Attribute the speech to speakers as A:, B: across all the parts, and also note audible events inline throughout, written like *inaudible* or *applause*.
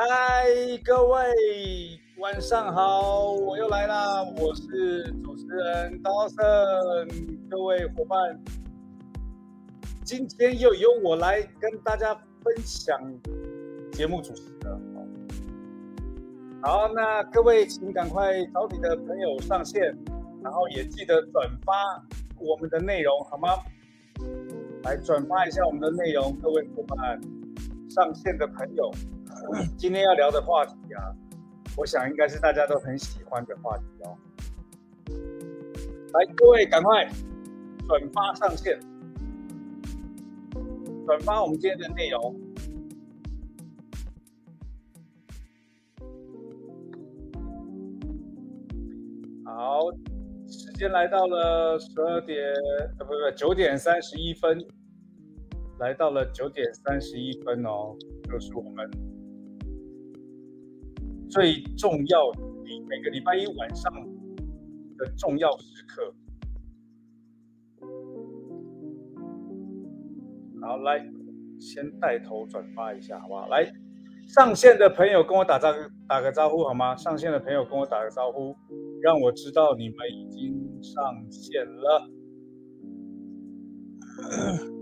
A: 嗨，各位晚上好，我又来啦，我是主持人 Dawson，各位伙伴，今天又由我来跟大家分享节目主持了。好，那各位请赶快找你的朋友上线，然后也记得转发我们的内容，好吗？来转发一下我们的内容，各位伙伴，上线的朋友，*clears throat* 今天要聊的话题啊，我想应该是大家都很喜欢的话题哦。来，各位赶快转发上线，转发我们今天的内容。好。时间来到了十二点，呃，不不，九点三十一分，来到了九点三十一分哦，就是我们最重要的每个礼拜一晚上的重要时刻。好，来，先带头转发一下，好不好？来。上线的朋友跟我打招打个招呼好吗？上线的朋友跟我打个招呼，让我知道你们已经上线了。*coughs*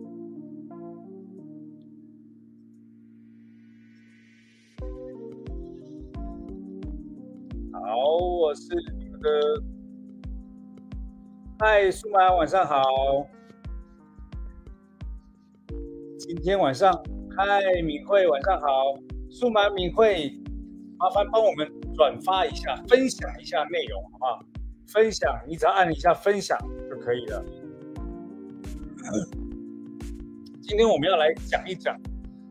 A: 是你们的，嗨，苏满，晚上好。今天晚上，嗨，敏慧，晚上好。数码敏慧，麻烦帮我们转发一下，分享一下内容，好不好？分享，你只要按一下分享就可以了。今天我们要来讲一讲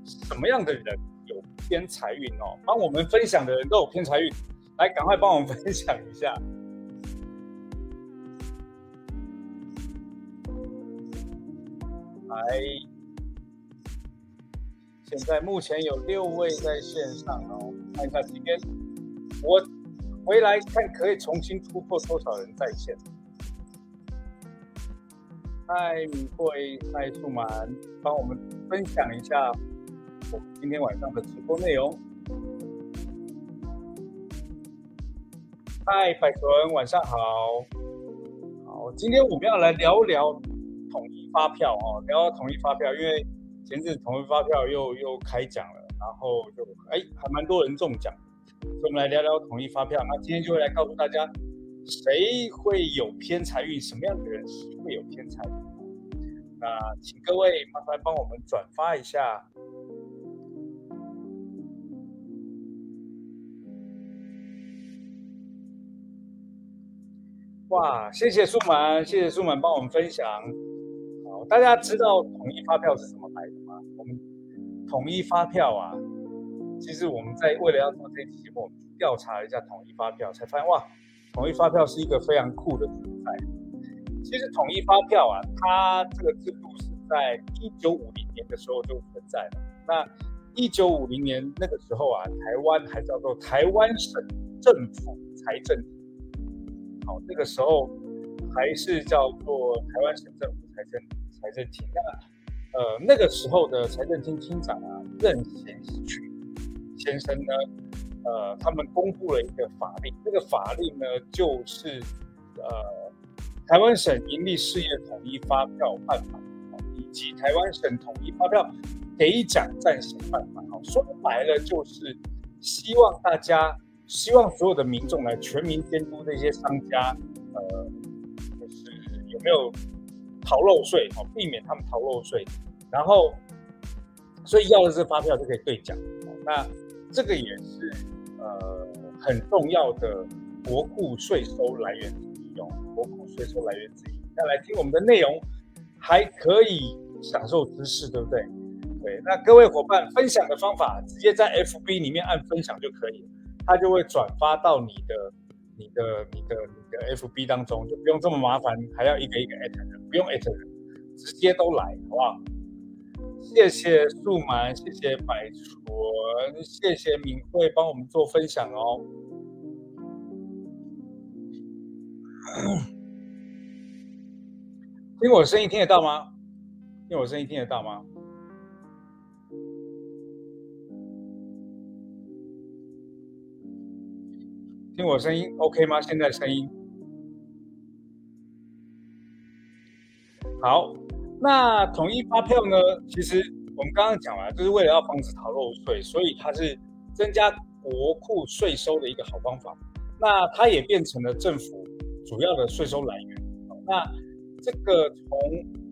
A: 什么样的人有偏财运哦。帮我们分享的人都有偏财运，来，赶快帮我们分享一下。来。现在目前有六位在线上哦，看一下今天我回来看可以重新突破多少人在线。嗨，米慧，嗨，素满，帮我们分享一下我们今天晚上的直播内容。嗨，百纯，晚上好。好，今天我们要来聊聊统一发票哦，聊统一发票，因为。前阵统一发票又又开奖了，然后就哎还蛮多人中奖，所以我们来聊聊统一发票。那今天就会来告诉大家，谁会有偏财运，什么样的人会有偏财运。那请各位麻烦帮我们转发一下。哇，谢谢素满，谢谢素满帮我们分享。大家知道统一发票是怎么来的吗？我们统一发票啊，其实我们在为了要做这期节目，调查一下统一发票，才发现哇，统一发票是一个非常酷的存在。其实统一发票啊，它这个制度是在一九五零年的时候就存在了。那一九五零年那个时候啊，台湾还叫做台湾省政府财政厅，好，那个时候还是叫做台湾省政府财政。财政厅那呃那个时候的财政厅厅长啊任贤群先生呢，呃他们公布了一个法令，这个法令呢就是呃台湾省盈利事业统一发票办法，以及台湾省统一发票给奖暂行办法。好，说白了就是希望大家，希望所有的民众来全民监督这些商家，呃，就是有没有。逃漏税，哦，避免他们逃漏税，然后，所以要的是发票就可以兑奖，那这个也是呃很重要的国库税收来源之一哦，国库税收来源之一。那来听我们的内容，还可以享受知识，对不对？对，那各位伙伴分享的方法，直接在 FB 里面按分享就可以了，它就会转发到你的。你的、你的、你的 FB 当中就不用这么麻烦，还要一个一个 at 人，不用 at 人，直接都来，好不好？谢谢素满，谢谢百纯，谢谢敏慧帮我们做分享哦。听我声音听得到吗？听我声音听得到吗？听我声音 OK 吗？现在声音好。那统一发票呢？其实我们刚刚讲了，就是为了要防止逃漏税，所以它是增加国库税收的一个好方法。那它也变成了政府主要的税收来源。那这个从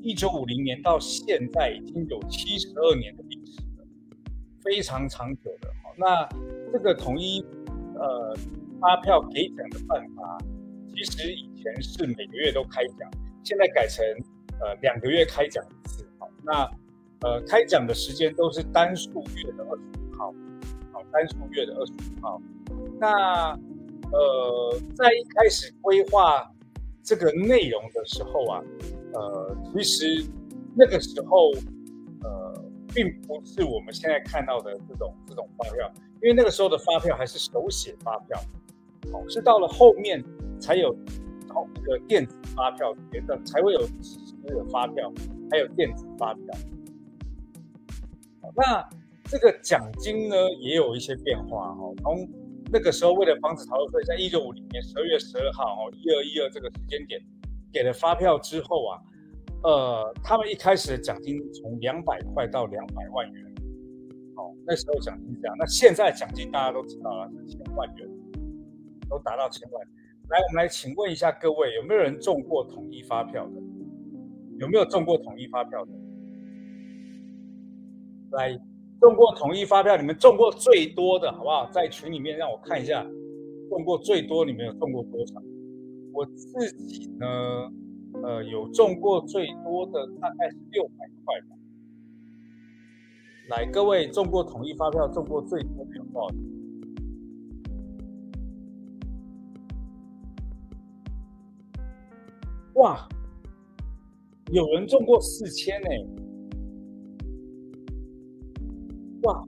A: 一九五零年到现在已经有七十二年的历史了，非常长久的。那这个统一呃发票给奖的办法，其实以前是每个月都开奖，现在改成。呃，两个月开奖一次，好，那呃，开奖的时间都是单数月的二十五号，好，单数月的二十五号。那呃，在一开始规划这个内容的时候啊，呃，其实那个时候呃，并不是我们现在看到的这种这种发票，因为那个时候的发票还是手写发票，好，是到了后面才有好一个电子发票，别的才会有。的发票，还有电子发票。那这个奖金呢，也有一些变化哈。从那个时候，为了防止逃税，在一九五零年十二月十二号哦，一二一二这个时间点给了发票之后啊，呃，他们一开始的奖金从两百块到两百万元。哦，那时候奖金是这样。那现在奖金大家都知道了，是千万元，都达到千万。来，我们来请问一下各位，有没有人中过统一发票的？有没有中过统一发票的？来，中过统一发票，你们中过最多的好不好？在群里面让我看一下，中过最多，你们有中过多少？我自己呢，呃，有中过最多的大概是六百块吧。来，各位中过统一发票，中过最多的有多少？哇！有人中过四千呢，哇！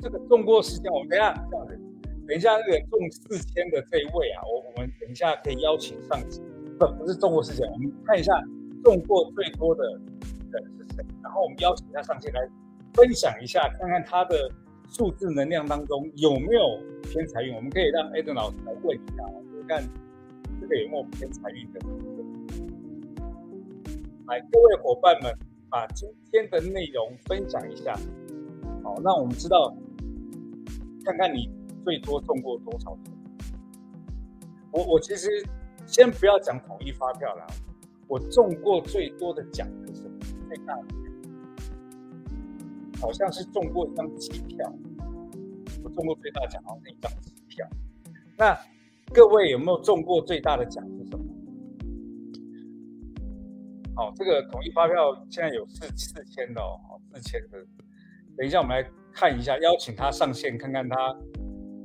A: 这个中过四千，我们等一下这样子，等一下那个中四千的这一位啊，我我们等一下可以邀请上，不不是中过四千，我们看一下中过最多的人是谁，然后我们邀请他上线来分享一下，看看他的数字能量当中有没有偏财运，我们可以让艾登老师来问一下，看这个有没有偏财运的。来，各位伙伴们，把今天的内容分享一下，好，让我们知道，看看你最多中过多少。我我其实先不要讲统一发票了，我中过最多的奖是什么？最大的好像是中过一张机票。我中过最大奖好像是一张机票。那各位有没有中过最大的奖是什么？哦，这个统一发票现在有四四千的哦，四千的。等一下，我们来看一下，邀请他上线，看看他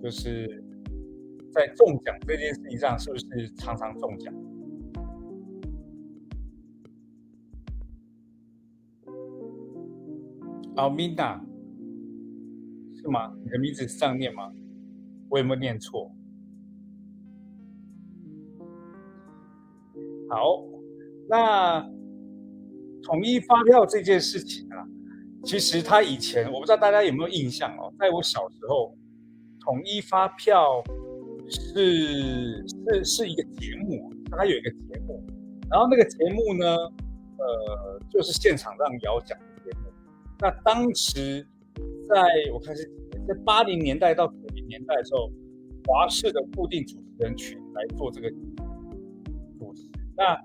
A: 就是在中奖这件事情上是不是常常中奖。阿米娜，是吗？你的名字是这样念吗？我有没有念错？好，那。统一发票这件事情啊，其实他以前我不知道大家有没有印象哦，在我小时候，统一发票是是是一个节目，它有一个节目，然后那个节目呢，呃，就是现场让摇奖的节目。那当时在我看是在八零年代到九零年代的时候，华视的固定主持人群来做这个主持，那。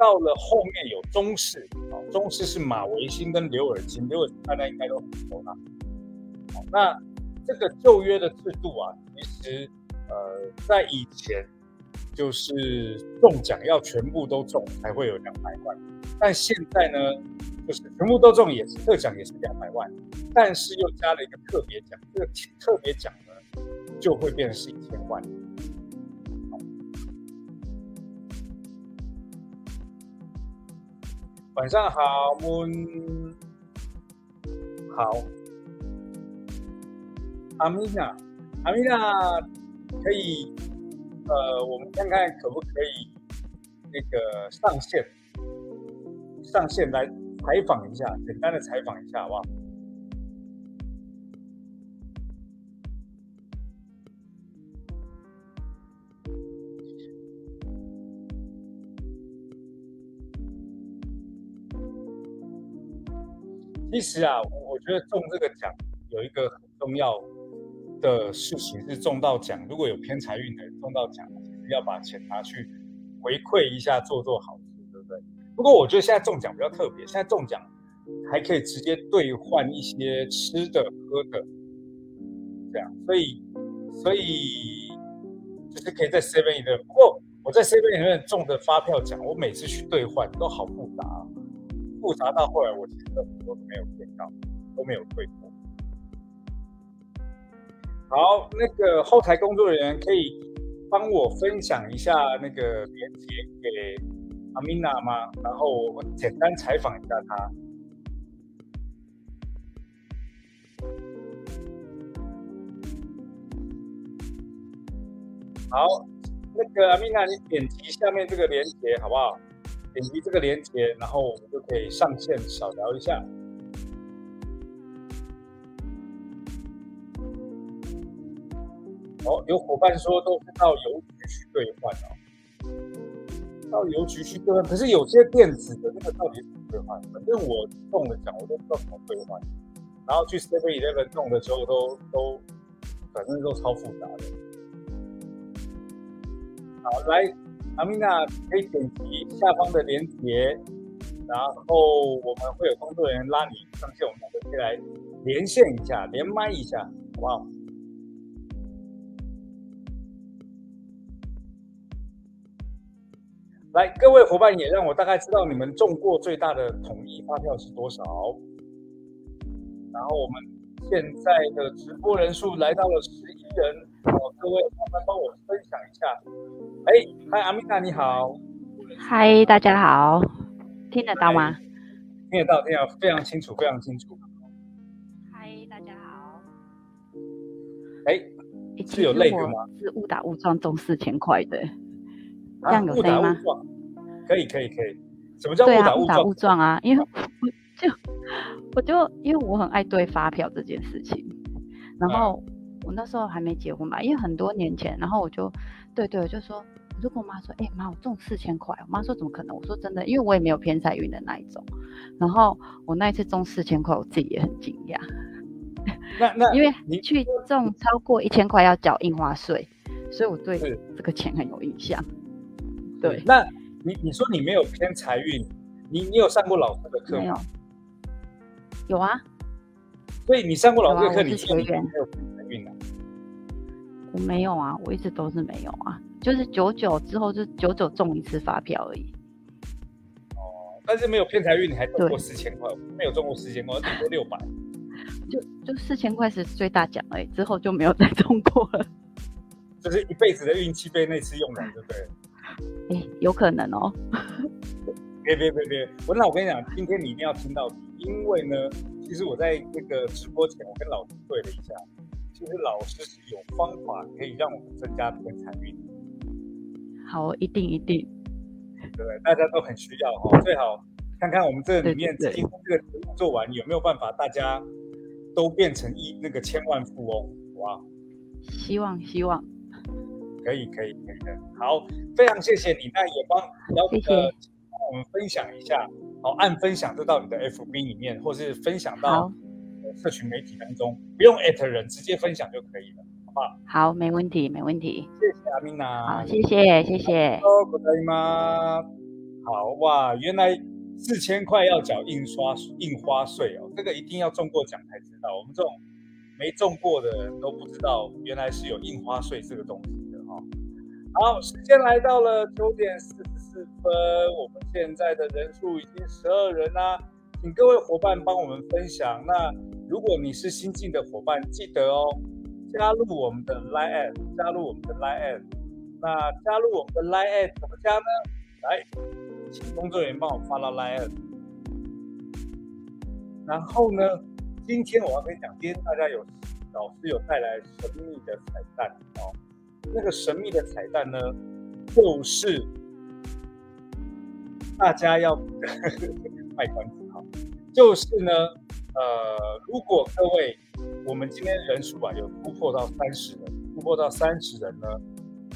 A: 到了后面有中式，啊，中式是马维新跟刘尔金，刘尔金大家应该都很熟啦。好，那这个旧约的制度啊，其实呃在以前就是中奖要全部都中才会有两百万，但现在呢，就是全部都中也是特奖也是两百万，但是又加了一个特别奖，这个特别奖呢就会变成是一千万。晚上好，我们好，阿米娜，阿米娜，可以，呃，我们看看可不可以那个上线，上线来采访一下，简单的采访一下，好不好？其实啊，我觉得中这个奖有一个很重要的事情是中到奖，如果有偏财运的人中到奖，其实要把钱拿去回馈一下，做做好事，对不对？不过我觉得现在中奖比较特别，现在中奖还可以直接兑换一些吃的喝的，这样，所以所以就是可以在 Seven 里的。不过我在 Seven 里面中的发票奖，我每次去兑换都好复杂。复杂到后来，我其实很多都没有见到，都没有退过。好，那个后台工作人员可以帮我分享一下那个链接给阿米娜吗？然后我简单采访一下她。好，那个阿米娜，你点击下面这个链接好不好？点击这个连接，然后我们就可以上线小聊一下。哦，有伙伴说都是到邮局去兑换哦，到邮局去兑换。可是有些电子的那个到底怎么兑换？反正我中了奖，我都不知道怎么兑换。然后去 Seven Eleven 弄的时候，都都反正都超复杂的。好，来。阿米娜可以点击下方的链接，然后我们会有工作人员拉你上线，我们两个可以来连线一下，连麦一下，好不好？来，各位伙伴也让我大概知道你们中过最大的统一发票是多少。然后我们现在的直播人数来到了十一人，各位麻烦帮我分享一下。哎，嗨，阿米娜，你好。
B: 嗨，大家好，听得到吗？
A: 听得到，听得到，非常清楚，非常清楚。
B: 嗨，大家好。
A: 哎，是有累的吗？
B: 是误打误撞中四千块的，这样有声吗？
A: 可以，可以，可以。什么叫误打误
B: 撞？误打误撞啊！因为 *laughs* 我就我就因为我很爱对发票这件事情，然后我那时候还没结婚嘛，因为很多年前，然后我就。对对，我就说，我就跟我妈说，哎妈，我中四千块。我妈说怎么可能？我说真的，因为我也没有偏财运的那一种。然后我那一次中四千块，我自己也很惊讶。*laughs*
A: 那那
B: 因为你去中超过一千块要缴印花税，所以我对这个钱很有印象。对，
A: 那你你说你没有偏财运，你你有上过老师的课
B: 吗？有有啊。
A: 所以你上过老师的课，你学员？
B: 我没有啊，我一直都是没有啊，就是九九之后就九九中一次发票而已。
A: 哦，但是没有偏财运，你还中过四千块，没有中过四千块，顶多六百。
B: 就就四千块是最大奖哎，之后就没有再中过了。
A: 就是一辈子的运气被那次用完，对不对？
B: 哎，有可能哦。*laughs*
A: 别别别别，我那我跟你讲，今天你一定要听到底，因为呢，其实我在那个直播前，我跟老师对了一下。其实老师是有方法可以让我们增加偏财运。
B: 好，一定一定。
A: 对，大家都很需要哈，最好看看我们这里面今天这个节目做完有没有办法，大家都变成一那个千万富翁，哇！
B: 希望希望。
A: 可以可以可以的，好，非常谢谢你，那也帮姚哥帮我们分享一下，好，按分享就到你的 FB 里面，或是分享到。社群媒体当中不用艾特人，直接分享就可以了，好不好？
B: 好，没问题，没问题。
A: 谢谢阿米娜。
B: 好，谢谢，谢谢。
A: 哦，可以吗？好哇，原来四千块要缴印刷印花税哦，这个一定要中过奖才知道。我们这种没中过的人都不知道，原来是有印花税这个东西的哈。好，时间来到了九点四十四分，我们现在的人数已经十二人啦，请各位伙伴帮我们分享那。如果你是新进的伙伴，记得哦，加入我们的 Line，加入我们的 Line。那加入我们的 Line 怎么加呢？来，请工作人员帮我发到 Line。然后呢，今天我要跟你讲，今天大家有老师有带来神秘的彩蛋哦。那个神秘的彩蛋呢，就是大家要 *laughs* 卖关子哈，就是呢。呃，如果各位，我们今天人数啊有突破到三十人，突破到三十人呢，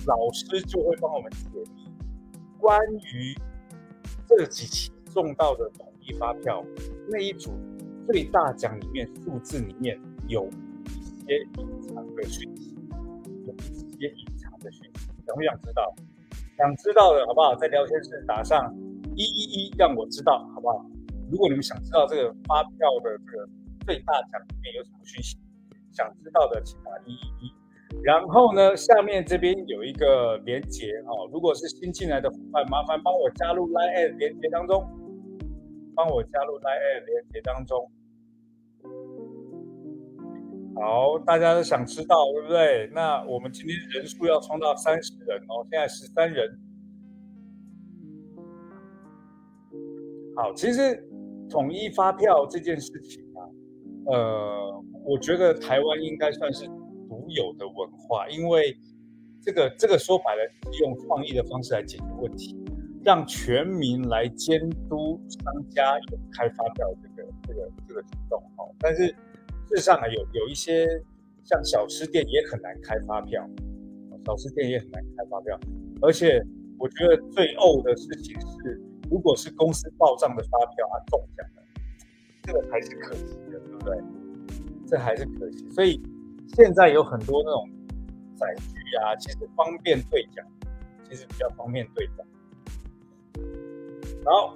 A: 老师就会帮我们解密关于这几期中到的统一发票那一组最大奖里面数字里面有一些隐藏的讯息，有一些隐藏的讯息，想不想知道？想知道的好不好？在聊天室打上一一一，让我知道好不好？如果你们想知道这个发票的这个最大奖里面有什么讯息，想知道的请打一一一。然后呢，下面这边有一个连接哦，如果是新进来的伙伴，麻烦帮我加入 Line 连接当中，帮我加入 Line 连接当中。好，大家都想知道对不对？那我们今天人数要冲到三十人哦，现在十三人。好，其实统一发票这件事情啊，呃，我觉得台湾应该算是。独有的文化，因为这个这个说白了，用创意的方式来解决问题，让全民来监督商家有开发票这个这个这个举动哦。但是事实上啊，有有一些像小吃店也很难开发票，小吃店也很难开发票。而且我觉得最呕的事情是，如果是公司报账的发票啊中奖了，这个还是可惜的，对不对？这还是可惜，所以。现在有很多那种载具啊，其实方便兑奖，其实比较方便兑奖。好，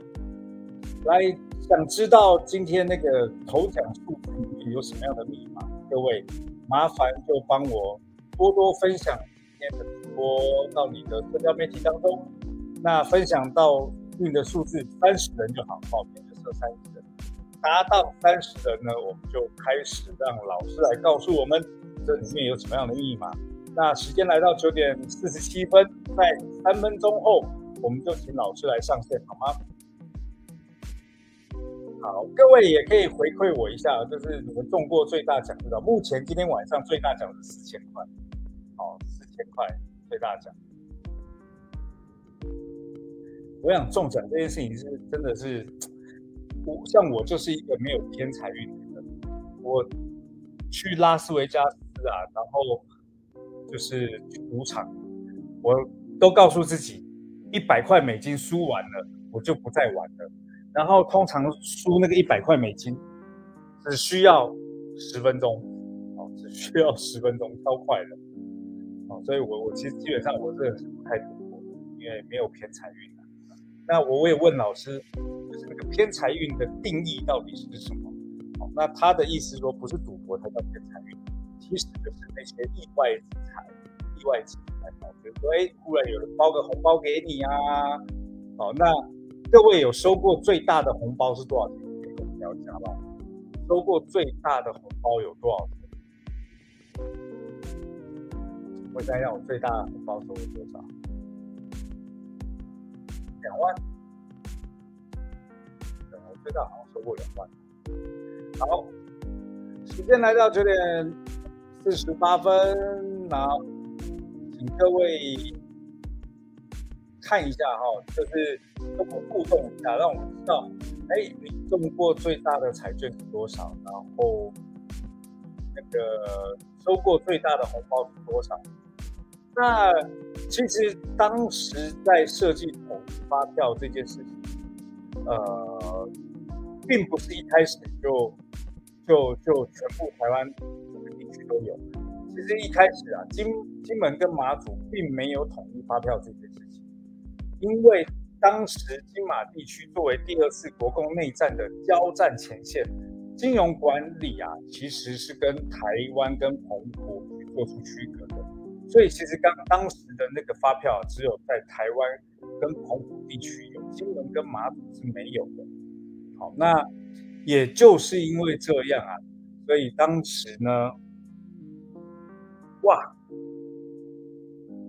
A: 来想知道今天那个头奖数字里面有什么样的密码？各位麻烦就帮我多多分享今天的直播到你的社交媒体当中。那分享到运的数字三十人就好，报名就设三十人。达到三十人呢，我们就开始让老师来告诉我们。这里面有什么样的密码？那时间来到九点四十七分，在三分钟后，我们就请老师来上线，好吗？好，各位也可以回馈我一下，就是你们中过最大奖知道？目前今天晚上最大奖是四千块，好，四千块最大奖。我想中奖这件事情是真的是，我像我就是一个没有偏财运的人，我去拉斯维加斯。啊，然后就是赌场，我都告诉自己，一百块美金输完了，我就不再玩了。然后通常输那个一百块美金，只需要十分钟，哦，只需要十分钟，超快的，哦，所以我我其实基本上我这个是不太赌博的，因为没有偏财运。那我我也问老师，就是那个偏财运的定义到底是什么？好，那他的意思说，不是赌博才叫偏财运。其实就是那些意外之财，意外之财，比如说，哎，忽然有人包个红包给你啊，好，那各位有收过最大的红包是多少钱？可以跟我们聊一下好不好？收过最大的红包有多少钱？我想想，我最大的红包收过多少？两万。我最大好像收过两万。好，时间来到九点。四十八分，那请各位看一下哈，就是跟我互动一下，让我们知道，哎，你中过最大的彩券是多少？然后那个收过最大的红包是多少？那其实当时在设计统一发票这件事情，呃，并不是一开始就就就全部台湾地区。都有。其实一开始啊，金金门跟马祖并没有统一发票这件事情，因为当时金马地区作为第二次国共内战的交战前线，金融管理啊，其实是跟台湾跟澎湖做出区隔的。所以其实刚当时的那个发票，只有在台湾跟澎湖地区有，金门跟马祖是没有的。好，那也就是因为这样啊，所以当时呢。哇，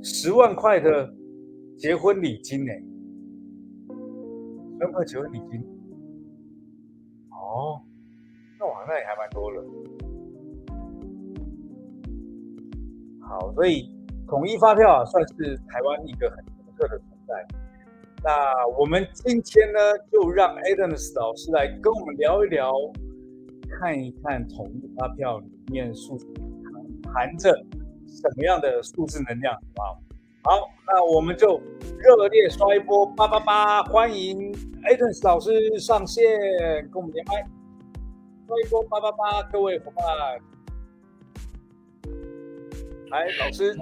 A: 十万块的结婚礼金呢？十万块结婚礼金，哦，那我好像也还蛮多了。好，所以统一发票啊，算是台湾一个很独特的存在。那我们今天呢，就让 Adams 老师来跟我们聊一聊，看一看统一发票里面数字含着。什么样的数字能量，好不好？好，那我们就热烈刷一波八八八，欢迎 a t e n s 老师上线，跟我们连麦。刷一波八八八，各位伙伴。来，老师。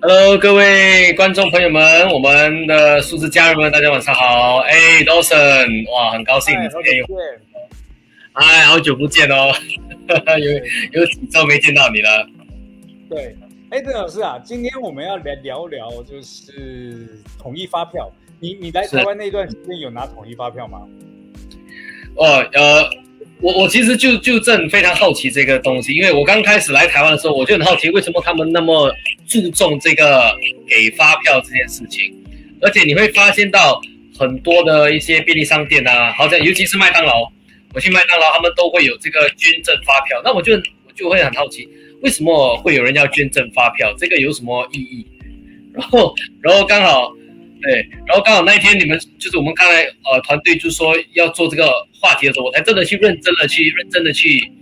C: Hello，各位观众朋友们，我们的数字家人们，大家晚上好。哎，Dawson，哇，很高兴今天有。哎，好久不见哦，*laughs* 有有几周没见到你了。
A: 对，哎，邓老师啊，今天我们要来聊聊，就是统一发票。你你来台湾那段时间有拿统一发票吗？
C: 哦，呃。我我其实就就正非常好奇这个东西，因为我刚开始来台湾的时候，我就很好奇为什么他们那么注重这个给发票这件事情，而且你会发现到很多的一些便利商店啊，好像尤其是麦当劳，我去麦当劳，他们都会有这个捐赠发票，那我就我就会很好奇，为什么会有人要捐赠发票，这个有什么意义？然后然后刚好。对，然后刚好那一天你们就是我们刚才呃团队就说要做这个话题的时候，我才真的去认真的去认真的去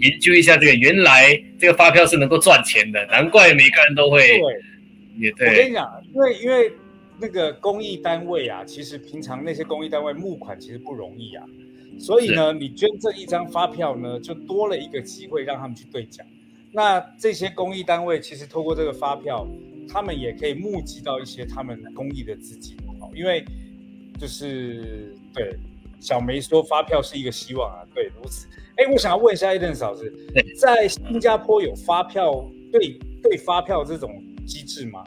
C: 研究一下这个，原来这个发票是能够赚钱的，难怪每个人都会。
A: 也对。我跟你讲，因为因为那个公益单位啊，其实平常那些公益单位募款其实不容易啊，所以呢，你捐赠一张发票呢，就多了一个机会让他们去兑奖。那这些公益单位其实透过这个发票。他们也可以募集到一些他们公益的资金，哦，因为就是对小梅说发票是一个希望啊，对如此。哎，我想要问一下艾登嫂子，在新加坡有发票对对发票这种机制吗？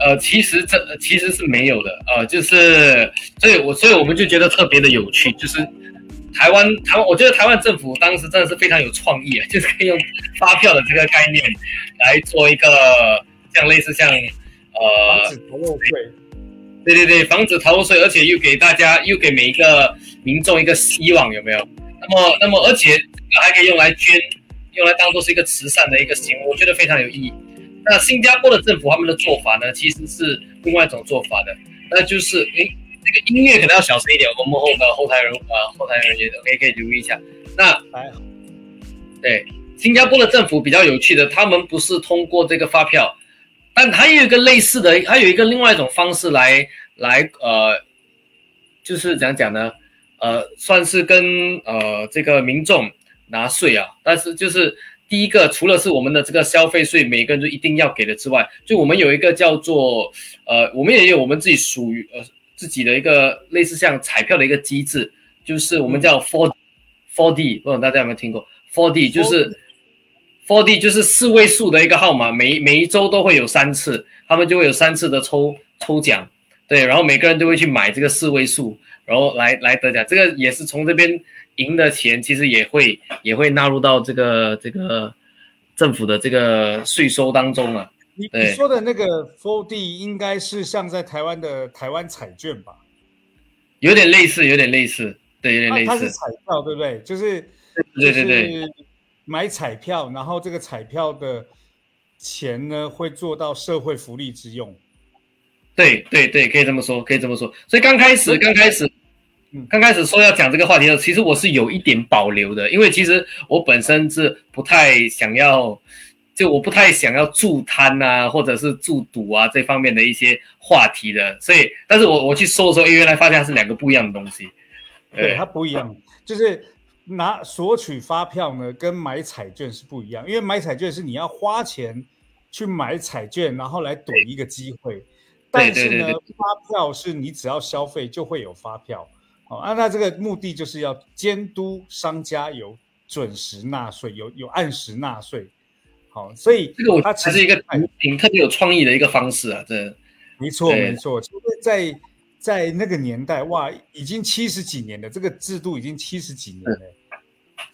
C: 呃，其实这其实是没有的，呃，就是所以，我所以我们就觉得特别的有趣，就是台湾台湾，我觉得台湾政府当时真的是非常有创意啊，就是可以用发票的这个概念来做一个。像类似像，呃，
A: 防止逃漏税，
C: 对对对，防止逃漏税，而且又给大家又给每一个民众一个希望，有没有？那么，那么，而且还可以用来捐，用来当做是一个慈善的一个行为，我觉得非常有意义。那新加坡的政府他们的做法呢，其实是另外一种做法的，那就是诶，这个音乐可能要小声一点，我们幕后的后台人呃后台人员可以可以留意一下。那对，新加坡的政府比较有趣的，他们不是通过这个发票。但还有一个类似的，还有一个另外一种方式来来呃，就是怎样讲呢？呃，算是跟呃这个民众拿税啊。但是就是第一个，除了是我们的这个消费税，每个人都一定要给的之外，就我们有一个叫做呃，我们也有我们自己属于呃自己的一个类似像彩票的一个机制，就是我们叫 Four Four D，不知道大家有没有听过 Four D，就是。Four D 就是四位数的一个号码，每每一周都会有三次，他们就会有三次的抽抽奖，对，然后每个人都会去买这个四位数，然后来来得奖。这个也是从这边赢的钱，其实也会也会纳入到这个这个政府的这个税收当中啊。
A: 你你说的那个 Four D 应该是像在台湾的台湾彩券吧？
C: 有点类似，有点类似，对，有点类似。
A: 它是彩票，对不对？就是
C: 对对对。
A: 买彩票，然后这个彩票的钱呢，会做到社会福利之用。
C: 对对对，可以这么说，可以这么说。所以刚开始，刚开始，嗯，刚开始说要讲这个话题的时候，其实我是有一点保留的，因为其实我本身是不太想要，就我不太想要助贪啊，或者是助赌啊这方面的一些话题的。所以，但是我我去搜的时候，原来发现是两个不一样的东西。
A: 对，它不一样，就是。拿索取发票呢，跟买彩券是不一样，因为买彩券是你要花钱去买彩券，然后来赌一个机会。但是呢，发票是你只要消费就会有发票。好，啊，那这个目的就是要监督商家有准时纳税，有有按时纳税。好，所以
C: 这个它其实一个挺特别有创意的一个方式啊，这
A: 没错没错，就是在。在那个年代，哇，已经七十几年了，这个制度已经七十几年了，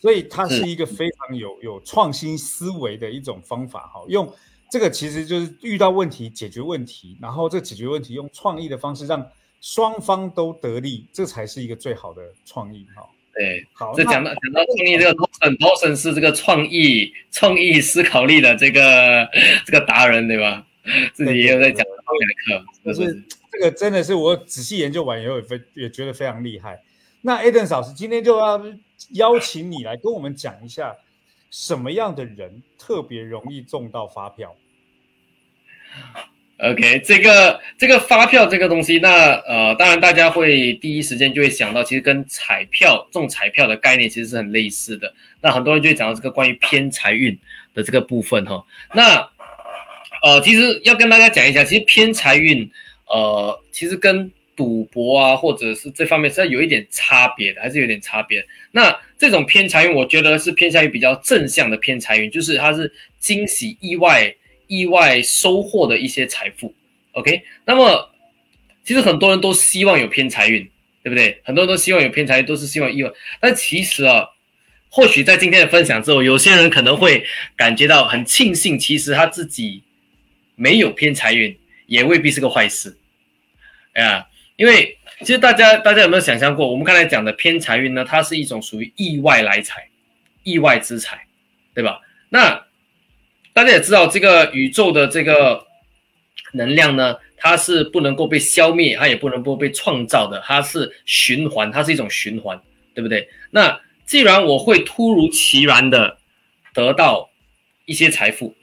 A: 所以它是一个非常有有创新思维的一种方法哈。用这个其实就是遇到问题解决问题，然后这解决问题用创意的方式让双方都得利，这才是一个最好的创意哈。
C: 对，好，这讲到讲到创意，这个 Dawson 是这个创意创意思考力的这个 *laughs* 这个达人对吧？自己也有在讲方面的课，就是。
A: 这个真的是我仔细研究完以后也非也觉得非常厉害。那 Eden 老师今天就要邀请你来跟我们讲一下，什么样的人特别容易中到发票
C: ？OK，这个这个发票这个东西，那呃，当然大家会第一时间就会想到，其实跟彩票中彩票的概念其实是很类似的。那很多人就会讲到这个关于偏财运的这个部分哈。那呃，其实要跟大家讲一下，其实偏财运呃，其实跟赌博啊或者是这方面是有一点差别的，还是有点差别。那这种偏财运，我觉得是偏向于比较正向的偏财运，就是它是惊喜意外。意外收获的一些财富，OK，那么其实很多人都希望有偏财运，对不对？很多人都希望有偏财运，都是希望意外。但其实啊，或许在今天的分享之后，有些人可能会感觉到很庆幸，其实他自己没有偏财运，也未必是个坏事。哎呀，因为其实大家大家有没有想象过，我们刚才讲的偏财运呢？它是一种属于意外来财、意外之财，对吧？那大家也知道，这个宇宙的这个能量呢，它是不能够被消灭，它也不能够被创造的，它是循环，它是一种循环，对不对？那既然我会突如其然的得到一些财富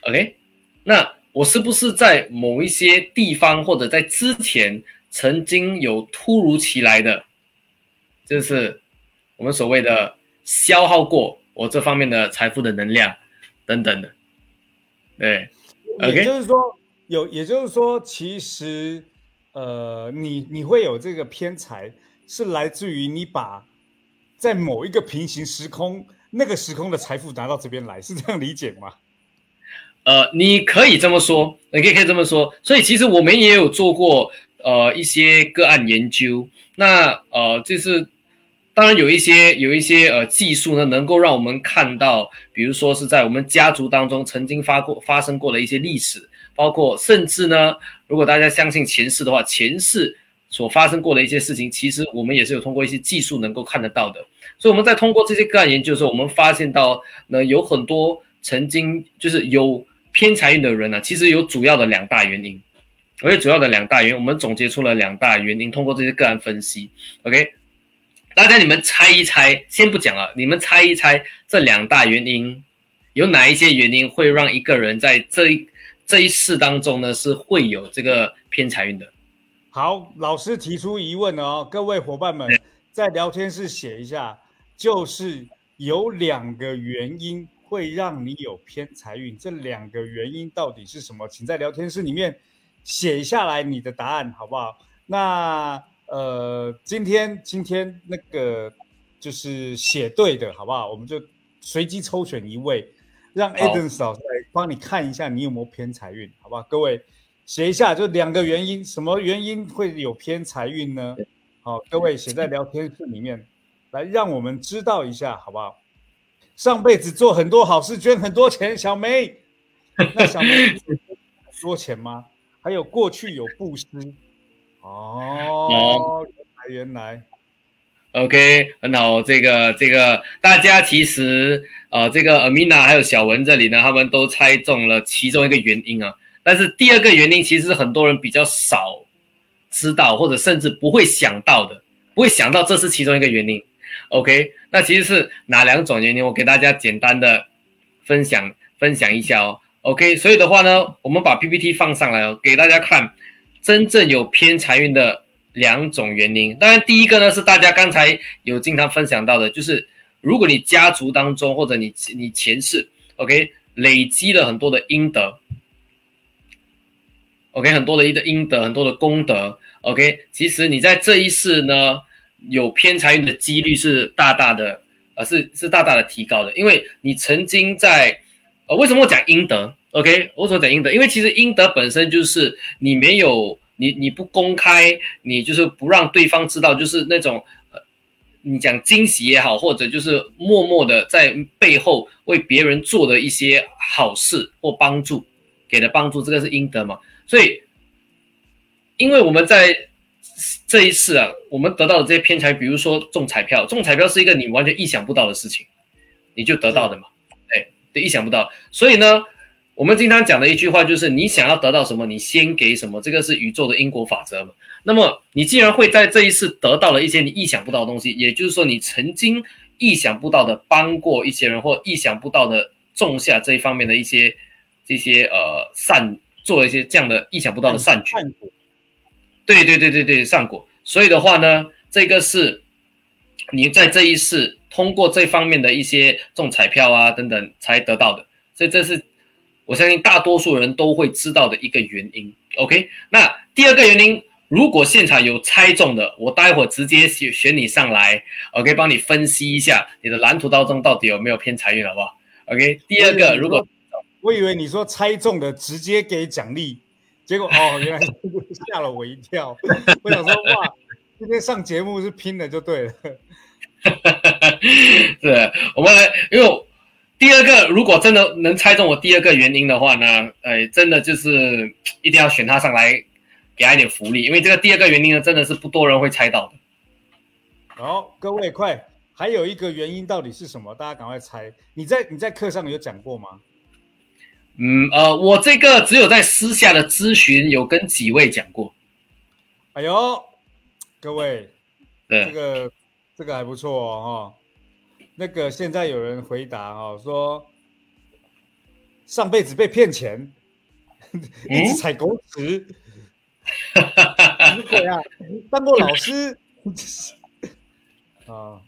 C: ，OK，那我是不是在某一些地方或者在之前曾经有突如其来的，就是我们所谓的消耗过我这方面的财富的能量？等等的，对，
A: 也就是说，有，也就是说，其实，呃，你你会有这个偏财，是来自于你把在某一个平行时空那个时空的财富拿到这边来，是这样理解吗？
C: 呃，你可以这么说，你可以可以这么说。所以其实我们也有做过呃一些个案研究，那呃就是。当然有一些有一些呃技术呢，能够让我们看到，比如说是在我们家族当中曾经发过发生过的一些历史，包括甚至呢，如果大家相信前世的话，前世所发生过的一些事情，其实我们也是有通过一些技术能够看得到的。所以我们在通过这些个案研究的时候，我们发现到呢，有很多曾经就是有偏财运的人呢，其实有主要的两大原因，而且主要的两大原因，我们总结出了两大原因，通过这些个案分析，OK。大家，你们猜一猜，先不讲了。你们猜一猜，这两大原因有哪一些原因会让一个人在这一这一世当中呢，是会有这个偏财运的？
A: 好，老师提出疑问哦，各位伙伴们在聊天室写一下，就是有两个原因会让你有偏财运，这两个原因到底是什么？请在聊天室里面写下来你的答案，好不好？那。呃，今天今天那个就是写对的，好不好？我们就随机抽选一位，让 Eden 老师来帮你看一下，你有没有偏财运，好不好？各位写一下，就两个原因，什么原因会有偏财运呢？好，各位写在聊天室里面，来让我们知道一下，好不好？上辈子做很多好事，捐很多钱，小梅，那小梅多钱吗？还有过去有布施。哦，原来原来
C: ，OK，很好。这个这个，大家其实呃，这个 Amina 还有小文这里呢，他们都猜中了其中一个原因啊。但是第二个原因，其实很多人比较少知道，或者甚至不会想到的，不会想到这是其中一个原因。OK，那其实是哪两种原因？我给大家简单的分享分享一下哦。OK，所以的话呢，我们把 PPT 放上来哦，给大家看。真正有偏财运的两种原因，当然第一个呢是大家刚才有经常分享到的，就是如果你家族当中或者你你前世，OK，累积了很多的阴德，OK，很多的一个阴德，很多的功德，OK，其实你在这一世呢有偏财运的几率是大大的，呃，是是大大的提高的，因为你曾经在，呃，为什么我讲阴德？OK，我所讲阴德，因为其实阴德本身就是你没有你你不公开，你就是不让对方知道，就是那种，你讲惊喜也好，或者就是默默的在背后为别人做的一些好事或帮助，给的帮助，这个是阴德嘛？所以，因为我们在这一次啊，我们得到的这些偏财，比如说中彩票，中彩票是一个你完全意想不到的事情，你就得到的嘛？哎，对，意想不到，所以呢。我们经常讲的一句话就是：你想要得到什么，你先给什么。这个是宇宙的因果法则嘛？那么你既然会在这一次得到了一些你意想不到的东西，也就是说，你曾经意想不到的帮过一些人，或意想不到的种下这一方面的一些这些呃善做一些这样的意想不到的善举。
A: 善果
C: 对对对对对，善果。所以的话呢，这个是你在这一世通过这方面的一些中彩票啊等等才得到的，所以这是我相信大多数人都会知道的一个原因。OK，那第二个原因，如果现场有猜中的，我待会儿直接选选你上来，OK，帮你分析一下你的蓝图当中到底有没有偏财运，好不好？OK，第二个，如果
A: 我以为你说猜中的直接给奖励，结果哦，原来是吓了我一跳。我想说哇，今天上节目是拼的就对了。*laughs*
C: 是，我们来，因为第二个，如果真的能猜中我第二个原因的话呢，哎，真的就是一定要选他上来，给他一点福利，因为这个第二个原因呢，真的是不多人会猜到的。
A: 好，各位快，还有一个原因到底是什么？大家赶快猜。你在你在课上有讲过吗？
C: 嗯，呃，我这个只有在私下的咨询有跟几位讲过，
A: 哎呦，各位，这
C: 对，
A: 个这个还不错哦，哈。那个现在有人回答哦、说，上辈子被骗钱，一直踩狗屎。对啊，当过老师啊，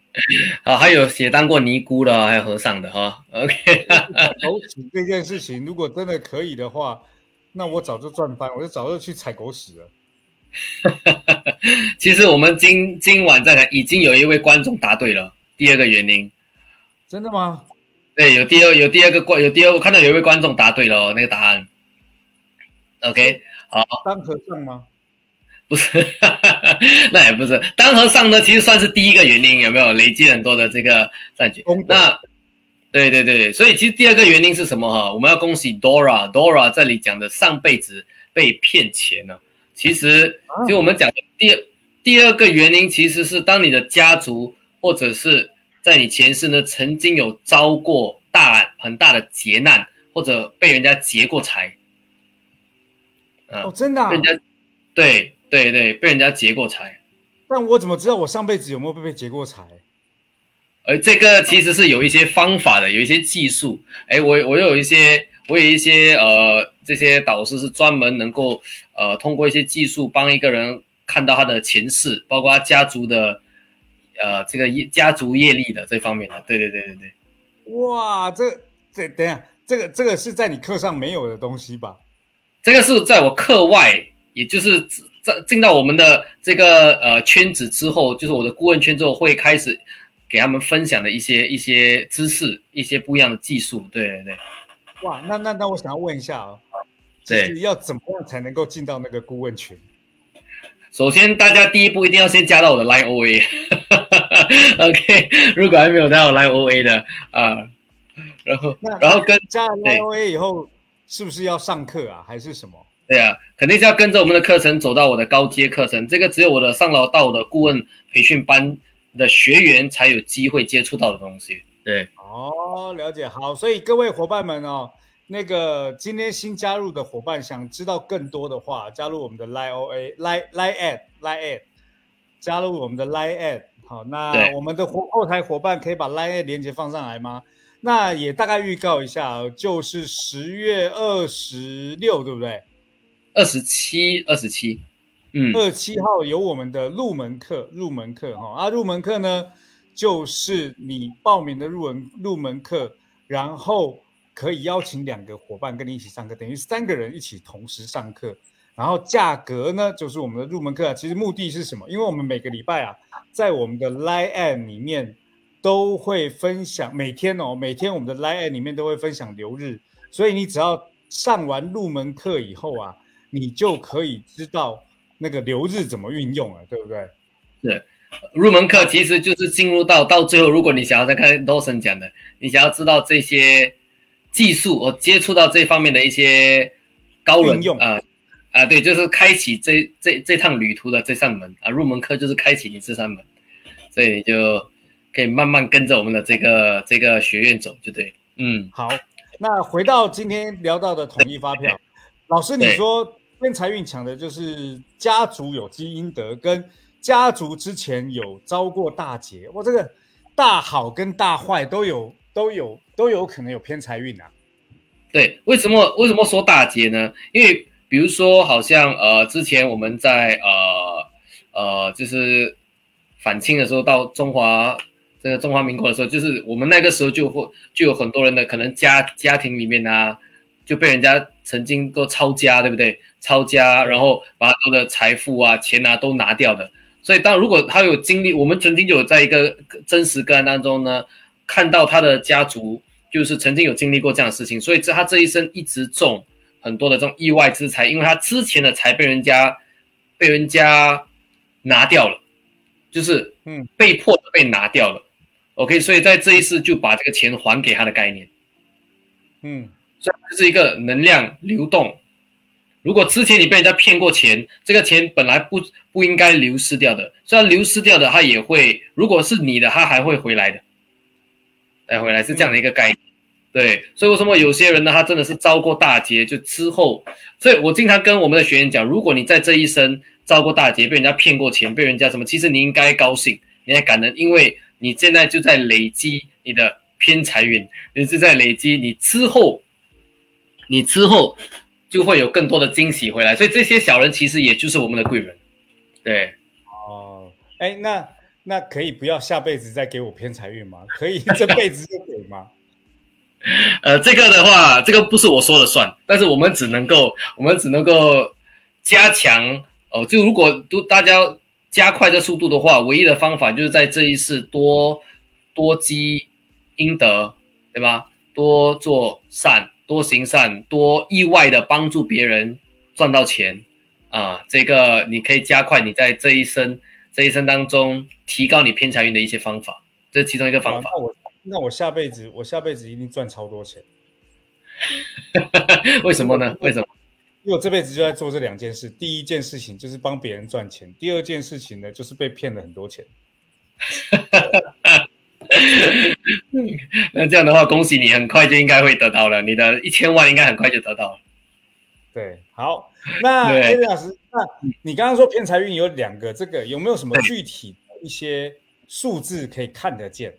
C: 啊，还有写当过尼姑的，还有和尚的哈。OK，
A: 踩狗屎这件事情，如果真的可以的话，那我早就赚翻，我就早就去踩狗屎了。*laughs*
C: 其实我们今今晚在台已经有一位观众答对了第二个原因。
A: 真的吗？
C: 对，有第二有第二个观有第二，我看到有一位观众答对了哦，那个答案。OK，好，
A: 当和尚吗？
C: 不是，*laughs* 那也不是。当和尚呢，其实算是第一个原因，有没有累积很多的这个善举
A: 功？德
C: 那对对对，所以其实第二个原因是什么哈？我们要恭喜 Dora，Dora 这里讲的上辈子被骗钱了。其实，
A: 啊
C: 就我们讲的第二第二个原因，其实是当你的家族或者是在你前世呢，曾经有遭过大很大的劫难，或者被人家劫过财。啊
A: 哦，真的、啊
C: 被？人家对对对，被人家劫过财。
A: 但我怎么知道我上辈子有没有被被劫过财？
C: 而这个其实是有一些方法的，有一些技术。哎，我我有一些，我有一些呃，这些导师是专门能够呃，通过一些技术帮一个人看到他的前世，包括他家族的呃这个业家族业力的这方面的。对对对对对，
A: 哇，这这等一下，这个这个是在你课上没有的东西吧？
C: 这个是在我课外，也就是在进到我们的这个呃圈子之后，就是我的顾问圈之后，会开始给他们分享的一些一些知识，一些不一样的技术。对对对。
A: 哇，那那那我想要问一下啊，就
C: 对
A: 要怎么样才能够进到那个顾问群？
C: 首先，大家第一步一定要先加到我的 Line OA。*laughs* OK，如果还没有加我 Line OA 的啊，然后然后跟
A: 加了
C: Line
A: OA 以后，是不是要上课啊，还是什么？
C: 对啊，肯定是要跟着我们的课程走到我的高阶课程。这个只有我的上楼到我的顾问培训班的学员才有机会接触到的东西。对，
A: 哦，了解，好，所以各位伙伴们哦，那个今天新加入的伙伴，想知道更多的话，加入我们的 Line OA Line Line at Line at，加入我们的 Line at。好，那我们的后后台伙伴可以把 Line at 连接放上来吗？那也大概预告一下哦，就是十月二十六，对不对？
C: 二十七，二十七，嗯，
A: 二十七号有我们的入门课，入门课哈啊，入门课呢，就是你报名的入门入门课，然后可以邀请两个伙伴跟你一起上课，等于三个人一起同时上课。然后价格呢，就是我们的入门课啊。其实目的是什么？因为我们每个礼拜啊，在我们的 Line App 里面都会分享，每天哦，每天我们的 Line App 里面都会分享流日，所以你只要上完入门课以后啊，你就可以知道那个流日怎么运用了，对不对？
C: 入门课其实就是进入到到最后，如果你想要再看 Dawson 讲的，你想要知道这些技术，我接触到这方面的一些高人啊啊，对，就是开启这这这趟旅途的这扇门啊，入门课就是开启你这扇门，所以就可以慢慢跟着我们的这个这个学院走，就对，嗯，
A: 好，那回到今天聊到的统一发票，*laughs* 老师你说跟财运强的就是家族有积阴德，跟家族之前有遭过大劫，哇，这个大好跟大坏都有都有都有可能有偏财运啊。
C: 对，为什么为什么说大劫呢？因为比如说，好像呃，之前我们在呃呃，就是反清的时候，到中华这个中华民国的时候，就是我们那个时候就会就有很多人的可能家家庭里面啊，就被人家曾经都抄家，对不对？抄家，然后把他的财富啊、钱啊都拿掉的。所以，当如果他有经历，我们曾经有在一个真实个案当中呢，看到他的家族就是曾经有经历过这样的事情，所以这他这一生一直中很多的这种意外之财，因为他之前的财被人家被人家拿掉了，就是嗯被迫的被拿掉了。OK，所以在这一世就把这个钱还给他的概念，嗯，所以这是一个能量流动。如果之前你被人家骗过钱，这个钱本来不不应该流失掉的，虽然流失掉的，它也会，如果是你的，它还会回来的，再回来是这样的一个概念。对，所以为什么有些人呢，他真的是遭过大劫，就之后，所以我经常跟我们的学员讲，如果你在这一生遭过大劫，被人家骗过钱，被人家什么，其实你应该高兴，你还感恩，因为你现在就在累积你的偏财运，你是在累积你之后，你之后。就会有更多的惊喜回来，所以这些小人其实也就是我们的贵人，对。
A: 哦，哎，那那可以不要下辈子再给我偏财运吗？可以这辈子就给吗？*laughs*
C: 呃，这个的话，这个不是我说了算，但是我们只能够，我们只能够加强哦。就如果都大家加快这速度的话，唯一的方法就是在这一世多多积阴德，对吧？多做善。多行善，多意外的帮助别人赚到钱啊！这个你可以加快你在这一生这一生当中提高你偏财运的一些方法，这是其中一个方法。
A: 那我那我下辈子我下辈子一定赚超多钱。*laughs*
C: 为什么呢？为什么？
A: 因为我这辈子就在做这两件事。第一件事情就是帮别人赚钱，第二件事情呢就是被骗了很多钱。*laughs* *laughs*
C: 那这样的话，恭喜你，很快就应该会得到了，你的一千万应该很快就得到了。
A: 对，好，那叶老师，那你刚刚说偏财运有两个，这个有没有什么具体的一些数字可以看得见？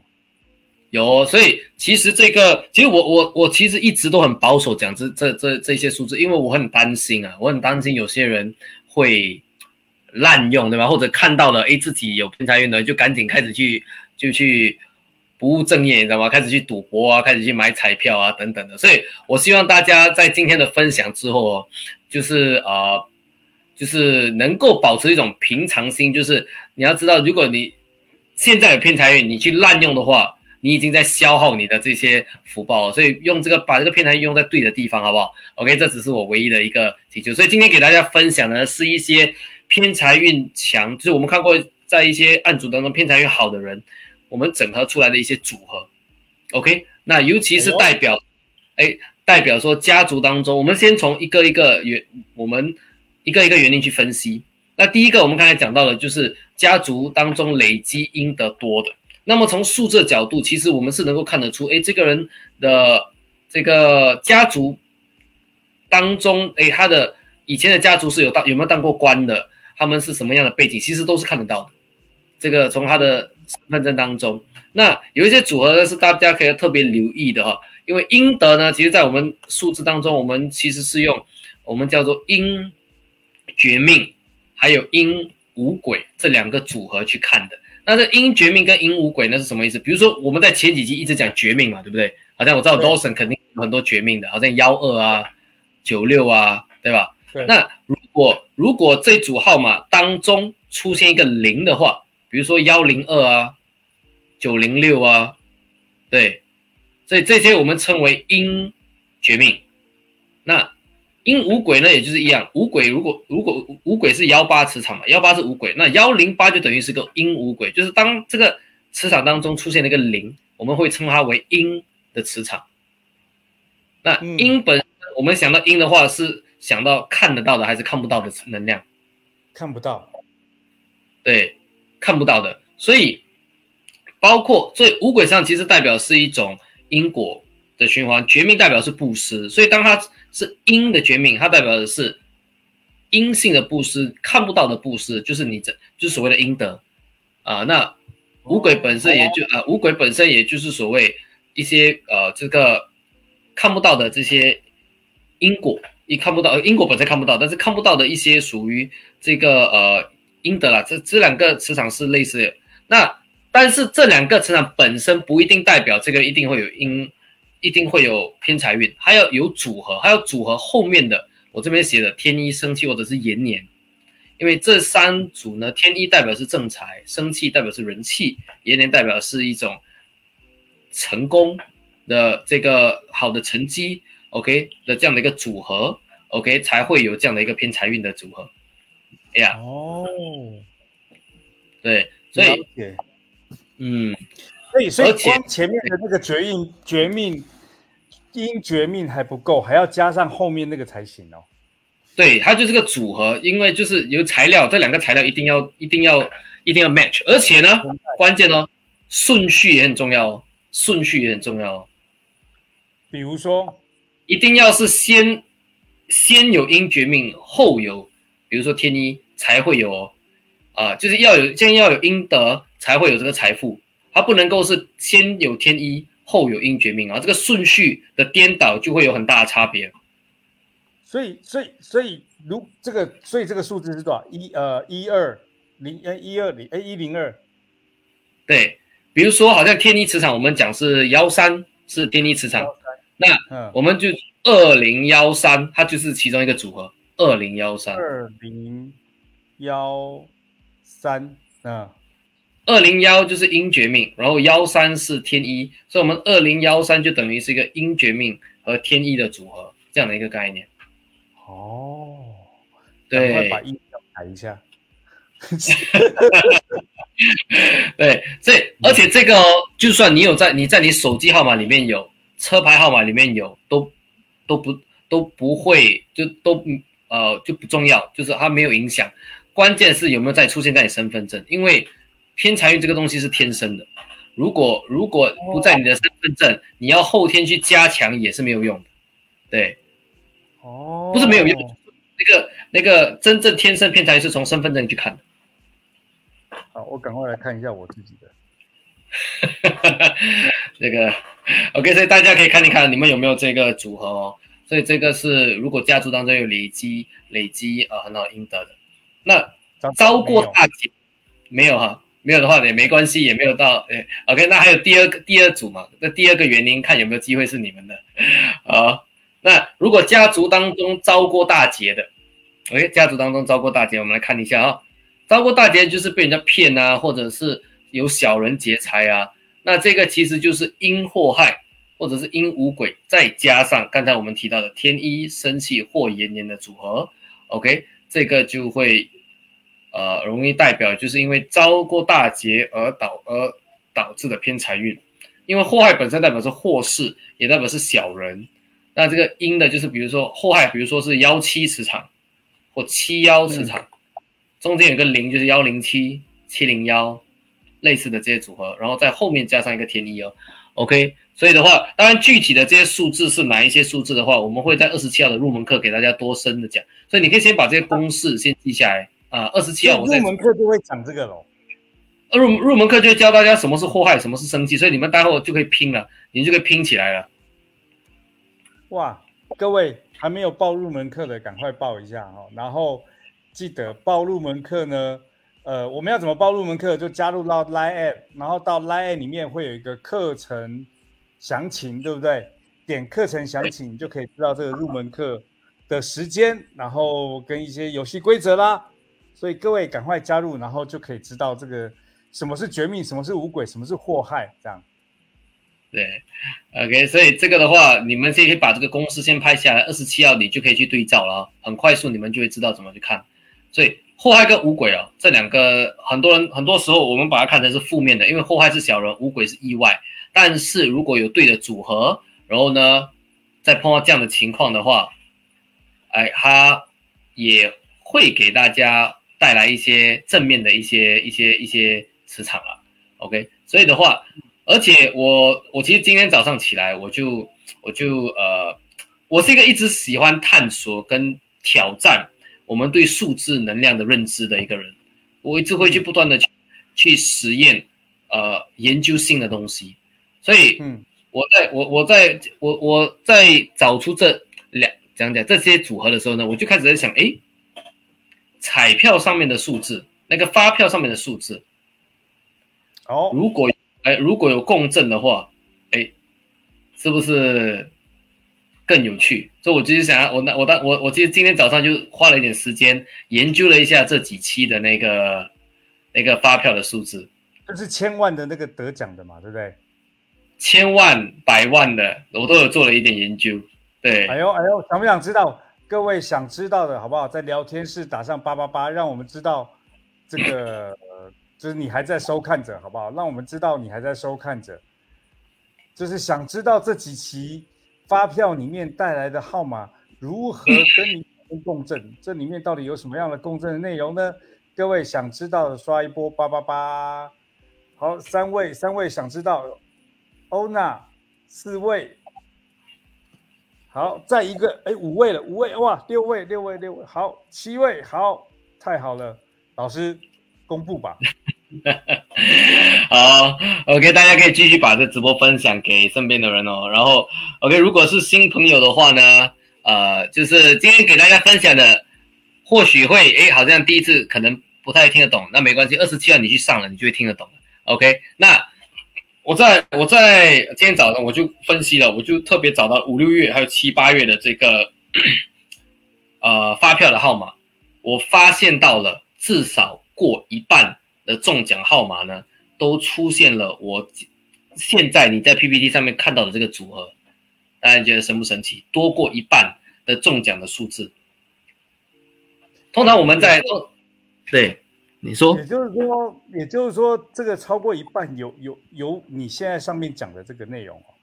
C: 有，所以其实这个，其实我我我其实一直都很保守讲这这这这些数字，因为我很担心啊，我很担心有些人会滥用，对吧？或者看到了，哎，自己有偏财运的，就赶紧开始去就去。不务正业，你知道吗？开始去赌博啊，开始去买彩票啊，等等的。所以我希望大家在今天的分享之后哦，就是呃，就是能够保持一种平常心。就是你要知道，如果你现在有偏财运，你去滥用的话，你已经在消耗你的这些福报。所以用这个把这个偏财运用在对的地方，好不好？OK，这只是我唯一的一个请求。所以今天给大家分享的是一些偏财运强，就是我们看过在一些案组当中偏财运好的人。我们整合出来的一些组合，OK，那尤其是代表，哎，代表说家族当中，我们先从一个一个原，我们一个一个原因去分析。那第一个，我们刚才讲到的，就是家族当中累积阴得多的。那么从数字角度，其实我们是能够看得出，哎，这个人的这个家族当中，哎，他的以前的家族是有当有没有当过官的，他们是什么样的背景，其实都是看得到的。这个从他的。身份证当中，那有一些组合呢是大家可以特别留意的哈，因为阴德呢，其实在我们数字当中，我们其实是用我们叫做阴绝命，还有阴五鬼这两个组合去看的。那这阴绝命跟阴五鬼那是什么意思？比如说我们在前几集一直讲绝命嘛，对不对？好像我知道 Dawson 肯定有很多绝命的，好像幺二啊、九六啊，对吧？
A: 对。
C: 那如果如果这组号码当中出现一个零的话，比如说幺零二啊，九零六啊，对，所以这些我们称为阴绝命。那阴五鬼呢，也就是一样，五鬼如果如果五鬼是幺八磁场嘛，幺八是五鬼，那幺零八就等于是个阴五鬼，就是当这个磁场当中出现了一个零，我们会称它为阴的磁场。那阴本我们想到阴的话，是想到看得到的还是看不到的能量？
A: 看不到。
C: 对。看不到的，所以包括所以五鬼上其实代表是一种因果的循环，绝命代表是布施，所以当它是因的绝命，它代表的是阴性的布施，看不到的布施就是你这就是所谓的阴德。啊。那五鬼本身也就啊五鬼本身也就是所谓一些呃这个看不到的这些因果，你看不到，呃因果本身看不到，但是看不到的一些属于这个呃阴德啦，这这两个磁场是类似的。那但是这两个磁场本身不一定代表这个一定会有阴，一定会有偏财运，还要有组合，还有组合后面的我这边写的天一生气或者是延年。因为这三组呢，天一代表是正财，生气代表是人气，延年代表是一种成功的这个好的成绩，OK 的这样的一个组合，OK 才会有这样的一个偏财运的组合。
A: 哦，
C: 对，所以嗯，
A: 所以所以光前面的那个绝命绝命因绝命还不够，还要加上后面那个才行哦。
C: 对，它就是个组合，因为就是有材料，这两个材料一定要一定要一定要 match，而且呢，关键哦，顺序也很重要哦，顺序也很重要哦。
A: 比如说，
C: 一定要是先先有阴绝命，后有，比如说天一才会有哦，啊，就是要有先要有阴德，才会有这个财富，它不能够是先有天一后有阴绝命啊，这个顺序的颠倒就会有很大的差别。
A: 所以所以所以如这个，所以这个数字是多少？一呃一二零呃一二零哎一零二
C: 对，比如说好像天一磁场，我们讲是幺三是天一磁场，那
A: 嗯
C: 我们就二零幺三，它就是其中一个组合，二零幺三。
A: 二零幺三啊
C: 二零幺就是阴绝命，然后幺三是天一，所以我们二零幺三就等于是一个阴绝命和天一的组合这样的一个概念。
A: 哦，
C: 对
A: 把音调改一下。*laughs*
C: 对，这而且这个哦，就算你有在你在你手机号码里面有，车牌号码里面有，都都不都不会就都呃就不重要，就是它没有影响。关键是有没有再出现在你身份证，因为偏财运这个东西是天生的，如果如果不在你的身份证，你要后天去加强也是没有用的。对，
A: 哦，
C: 不是没有用那个那个真正天生偏财运是从身份证去看的。
A: 好，我赶快来看一下我自己的。*laughs*
C: 这个 OK，所以大家可以看一看你们有没有这个组合哦。所以这个是如果家族当中有累积累积呃很好的阴德的，那遭过大劫没有哈？没有的话也没关系，也没有到诶 OK。那还有第二个第二组嘛？那第二个原因看有没有机会是你们的啊？那如果家族当中遭过大劫的，OK，家族当中遭过大劫，我们来看一下啊。遭过大劫就是被人家骗啊，或者是有小人劫财啊。那这个其实就是因祸害，或者是因五鬼，再加上刚才我们提到的天一生气或延年的组合，OK，这个就会呃容易代表就是因为遭过大劫而导而导致的偏财运。因为祸害本身代表是祸事，也代表是小人。那这个阴的就是比如说祸害，比如说是幺七磁场或七幺磁场。中间有个零，就是幺零七、七零幺，类似的这些组合，然后在后面加上一个天一哦，OK。所以的话，当然具体的这些数字是哪一些数字的话，我们会在二十七号的入门课给大家多深的讲。所以你可以先把这些公式先记下来啊。二十七号我在
A: 入门课就会讲这个喽。
C: 入入门课就会教大家什么是祸害，什么是生气，所以你们待会就可以拼了，你就可以拼起来了。
A: 哇，各位还没有报入门课的，赶快报一下哈。然后记得报入门课呢，呃，我们要怎么报入门课？就加入到 Line App，然后到 Line App 里面会有一个课程详情，对不对？点课程详情，你就可以知道这个入门课的时间，然后跟一些游戏规则啦。所以各位赶快加入，然后就可以知道这个什么是绝命，什么是五鬼，什么是祸害，这样。
C: 对，OK，所以这个的话，你们先可以把这个公式先拍下来，二十七号你就可以去对照了，很快速你们就会知道怎么去看。所以祸害跟五鬼哦，这两个很多人很多时候我们把它看成是负面的，因为祸害是小人，五鬼是意外。但是如果有对的组合，然后呢，再碰到这样的情况的话，哎，它也会给大家带来一些正面的一些一些一些磁场了。OK，所以的话。而且我我其实今天早上起来，我就我就呃，我是一个一直喜欢探索跟挑战我们对数字能量的认知的一个人。我一直会去不断的去去实验呃研究性的东西。所以，
A: 嗯，
C: 我在我我在我我在找出这两讲讲这些组合的时候呢，我就开始在想，哎，彩票上面的数字，那个发票上面的数字，
A: 哦，
C: 如果哎如果有共振的话，哎，是不是更有趣？所以我就是想要，我那我当我我其实今天早上就花了一点时间研究了一下这几期的那个那个发票的数字，
A: 就是千万的那个得奖的嘛，对不对？
C: 千万、百万的，我都有做了一点研究。对，
A: 哎呦哎呦，想不想知道？各位想知道的好不好？在聊天室打上八八八，让我们知道这个，呃，*laughs* 就是你还在收看着，好不好？让我们知道你还在收看着。就是想知道这几期发票里面带来的号码如何跟你共振，这里面到底有什么样的共振的内容呢？各位想知道的，刷一波八八八。好，三位，三位想知道。欧娜，四位，好，再一个，哎，五位了，五位，哇，六位，六位，六位，好，七位，好，太好了，老师公布吧。*laughs*
C: 好，OK，大家可以继续把这直播分享给身边的人哦。然后，OK，如果是新朋友的话呢，呃，就是今天给大家分享的，或许会，哎，好像第一次可能不太听得懂，那没关系，二十七号你去上了，你就会听得懂 OK，那。我在我在今天早上我就分析了，我就特别找到五六月还有七八月的这个呃发票的号码，我发现到了至少过一半的中奖号码呢，都出现了我现在你在 PPT 上面看到的这个组合，大家觉得神不神奇？多过一半的中奖的数字，通常我们在对。你说，
A: 也就是说，也就是说，这个超过一半有有有你现在上面讲的这个内容哦。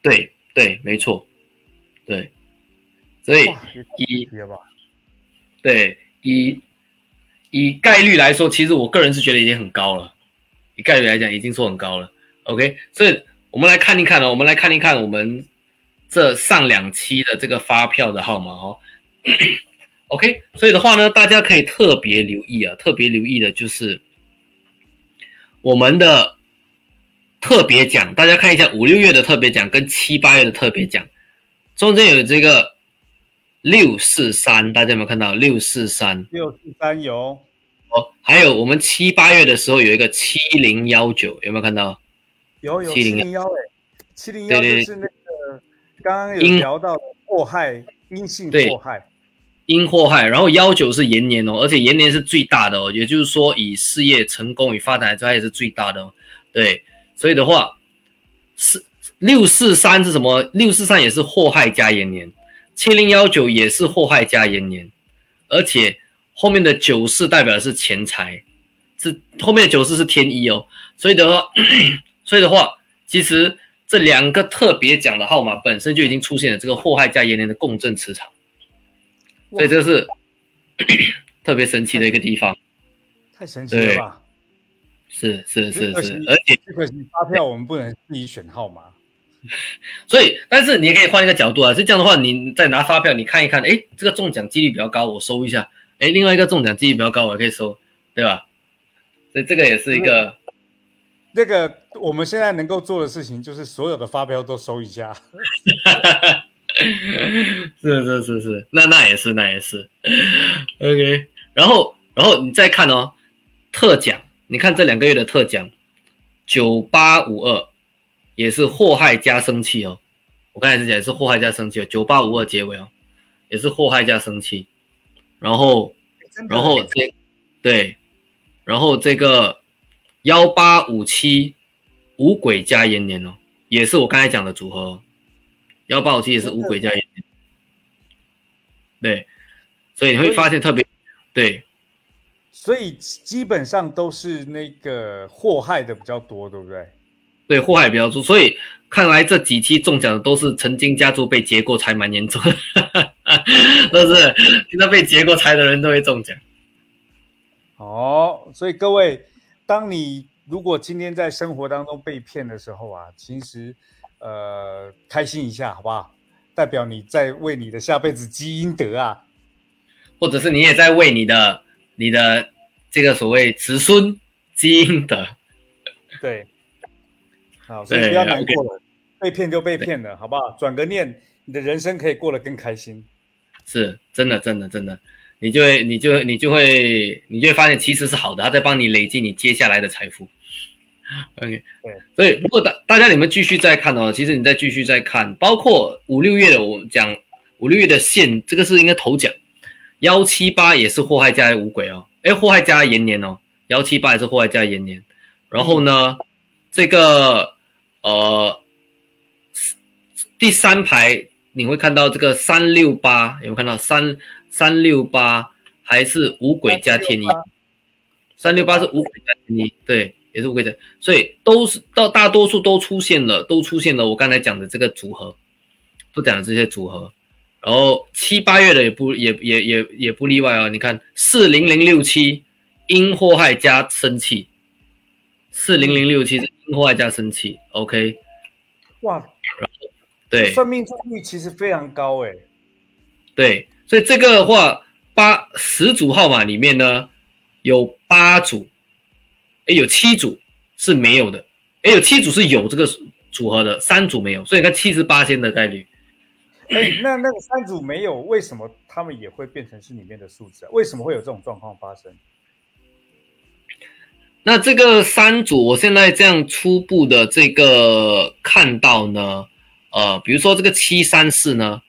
C: 对对，没错，对，所以以对以以概率来说，其实我个人是觉得已经很高了。以概率来讲，已经说很高了。OK，所以我们来看一看哦，我们来看一看我们这上两期的这个发票的号码哦。OK，所以的话呢，大家可以特别留意啊，特别留意的就是我们的特别奖。大家看一下五六月的特别奖跟七八月的特别奖，中间有这个六四三，大家有没有看到六四三？
A: 六四三有。
C: 哦，还有我们七八月的时候有一个七零幺九，有没有看到？
A: 有有七零幺哎，七零幺就是那个刚刚有聊到的祸害，阴性祸害。
C: 因祸害，然后幺九是延年哦，而且延年是最大的哦，也就是说以事业成功与发展来说，也是最大的哦。对，所以的话，四六四三是什么？六四三也是祸害加延年，七零幺九也是祸害加延年，而且后面的九四代表的是钱财，是后面的九四是天一哦。所以的话，*coughs* 所以的话，其实这两个特别奖的号码本身就已经出现了这个祸害加延年的共振磁场。所以这是 *coughs* 特别神奇的一个地方，
A: 太神奇了吧？
C: 是是是是，而且
A: 可惜发票我们不能自己选号码。*laughs*
C: 所以，但是你也可以换一个角度啊，是这样的话，你再拿发票，你看一看，哎，这个中奖几率比较高，我收一下。哎，另外一个中奖几率比较高，我可以收，对吧？所以这个也是一个。
A: 那个我们现在能够做的事情，就是所有的发票都收一下。*laughs* *laughs*
C: 是是是是，那那也是那也是，OK。然后然后你再看哦，特奖，你看这两个月的特奖，九八五二也是祸害加生气哦。我刚才是讲也是祸害加生气哦，九八五二结尾哦，也是祸害加生气。然后然后这对，然后这个幺八五七五鬼加延年哦，也是我刚才讲的组合。幺八五七也是五鬼加延年，对，所以你会发现特别对，
A: 所以基本上都是那个祸害的比较多，对不对？
C: 对，祸害比较多，所以看来这几期中奖的都是曾经家族被劫过财，蛮严重的，*laughs* 都是现在被劫过财的人都会中奖。
A: 哦，所以各位，当你如果今天在生活当中被骗的时候啊，其实。呃，开心一下好不好？代表你在为你的下辈子积阴德啊，
C: 或者是你也在为你的你的这个所谓子孙积阴德。
A: 对，好，所以不要难过了，被骗就被骗了，好不好？转个念，你的人生可以过得更开心。
C: 是真的，真的，真的，你就会，你就，你就会，你就会发现其实是好的，他在帮你累积你接下来的财富。*laughs* OK，
A: 对，
C: 所以如果大大家你们继续再看哦，其实你再继续再看，包括五六月的我讲五六月的线，这个是应该头奖，幺七八也是祸害加五鬼哦，哎，祸害加延年哦，幺七八也是祸害加延年，然后呢，这个呃第三排你会看到这个三六八，有没有看到？三三六八还是五鬼加天一？三六八。是五鬼加天一，对。也是五鬼的，所以都是到大多数都出现了，都出现了。我刚才讲的这个组合，都讲的这些组合，然后七八月的也不也也也也不例外啊。你看四零零六七因祸害加生气，四零零六七是因祸害加生气，OK？
A: 哇，
C: 对，
A: 算命中率其实非常高哎。
C: 对，所以这个的话，八十组号码里面呢，有八组。哎，有七组是没有的，哎，有七组是有这个组合的，三组没有，所以你看七十八千的概率。
A: 哎，那那个三组没有，为什么他们也会变成是里面的数字啊？为什么会有这种状况发生？
C: 那这个三组，我现在这样初步的这个看到呢，呃，比如说这个七三四呢，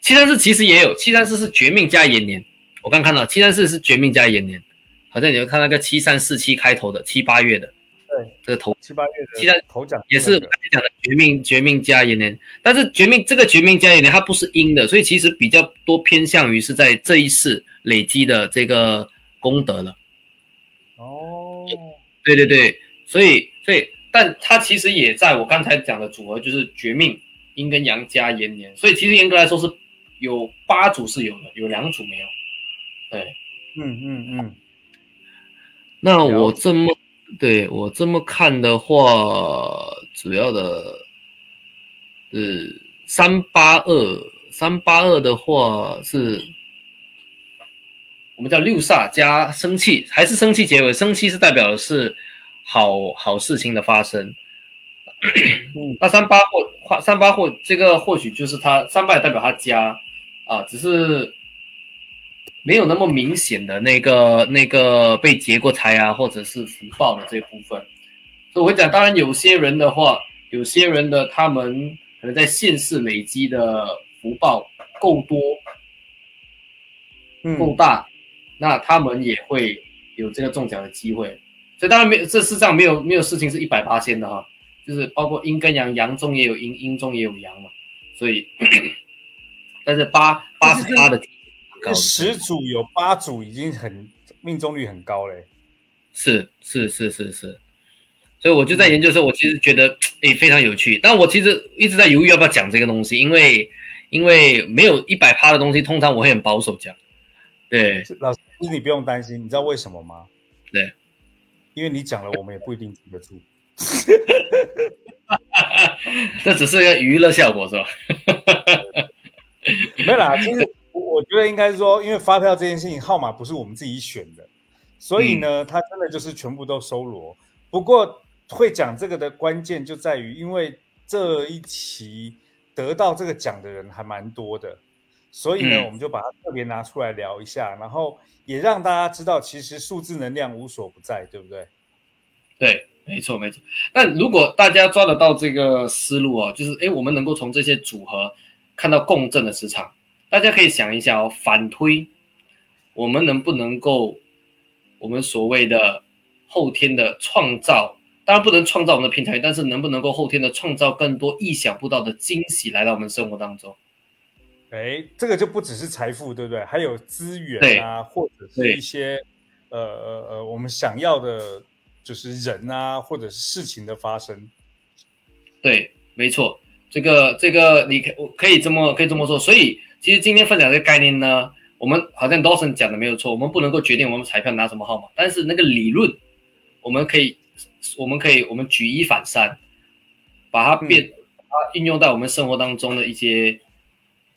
C: 七三四其实也有，七三四是绝命加延年，我刚看到七三四是绝命加延年。好像你会看那个七三四七开头的七八月的，
A: 对，
C: 这个头。
A: 七八月的
C: 七三
A: 头奖
C: 也是讲的绝命绝命加延年，但是绝命这个绝命加延年它不是阴的，所以其实比较多偏向于是在这一世累积的这个功德了。
A: 哦，
C: 对对对，所以所以，但它其实也在我刚才讲的组合，就是绝命阴跟阳加延年，所以其实严格来说是有八组是有的，有两组没有。对，
A: 嗯嗯嗯。
C: 那我这么对我这么看的话，主要的，是三八二三八二的话是，我们叫六煞加生气，还是生气结尾？生气是代表的是好好事情的发生。*clears throat* 那三八或三八或这个或许就是它三八也代表他家啊，只是。没有那么明显的那个那个被劫过财啊，或者是福报的这部分，所以我会讲，当然有些人的话，有些人的他们可能在现世累积的福报够多，够大，那他们也会有这个中奖的机会。所以当然没有，这世上没有没有事情是一百八千的哈，就是包括阴跟阳，阳中也有阴，阴中也有阳嘛。所以，*coughs* 但是八八十八的。
A: 十组有八组已经很命中率很高嘞，
C: 是是是是是，所以我就在研究的时候，我其实觉得诶非常有趣，但我其实一直在犹豫要不要讲这个东西，因为因为没有一百趴的东西，通常我会很保守讲。对，
A: 老师你不用担心，你知道为什么吗？
C: 对，
A: 因为你讲了，我们也不一定记得住。*laughs*
C: 这只是一个娱乐效果是吧？*laughs*
A: 没有啦，其实。我觉得应该是说，因为发票这件事情号码不是我们自己选的，所以呢，它真的就是全部都收罗。不过会讲这个的关键就在于，因为这一期得到这个奖的人还蛮多的，所以呢，我们就把它特别拿出来聊一下，然后也让大家知道，其实数字能量无所不在，对不对？
C: 对，没错没错。但如果大家抓得到这个思路啊，就是哎，我们能够从这些组合看到共振的磁场。大家可以想一下哦，反推，我们能不能够，我们所谓的后天的创造，当然不能创造我们的平台，但是能不能够后天的创造更多意想不到的惊喜来到我们生活当中？
A: 哎，这个就不只是财富，对不对？还有资源啊，或者是一些呃呃呃，我们想要的，就是人啊，或者是事情的发生。
C: 对，没错，这个这个你可可以这么可以这么说，所以。其实今天分享这个概念呢，我们好像 Dawson 讲的没有错，我们不能够决定我们彩票拿什么号码，但是那个理论，我们可以，我们可以，我们举一反三，把它变，它运用到我们生活当中的一些，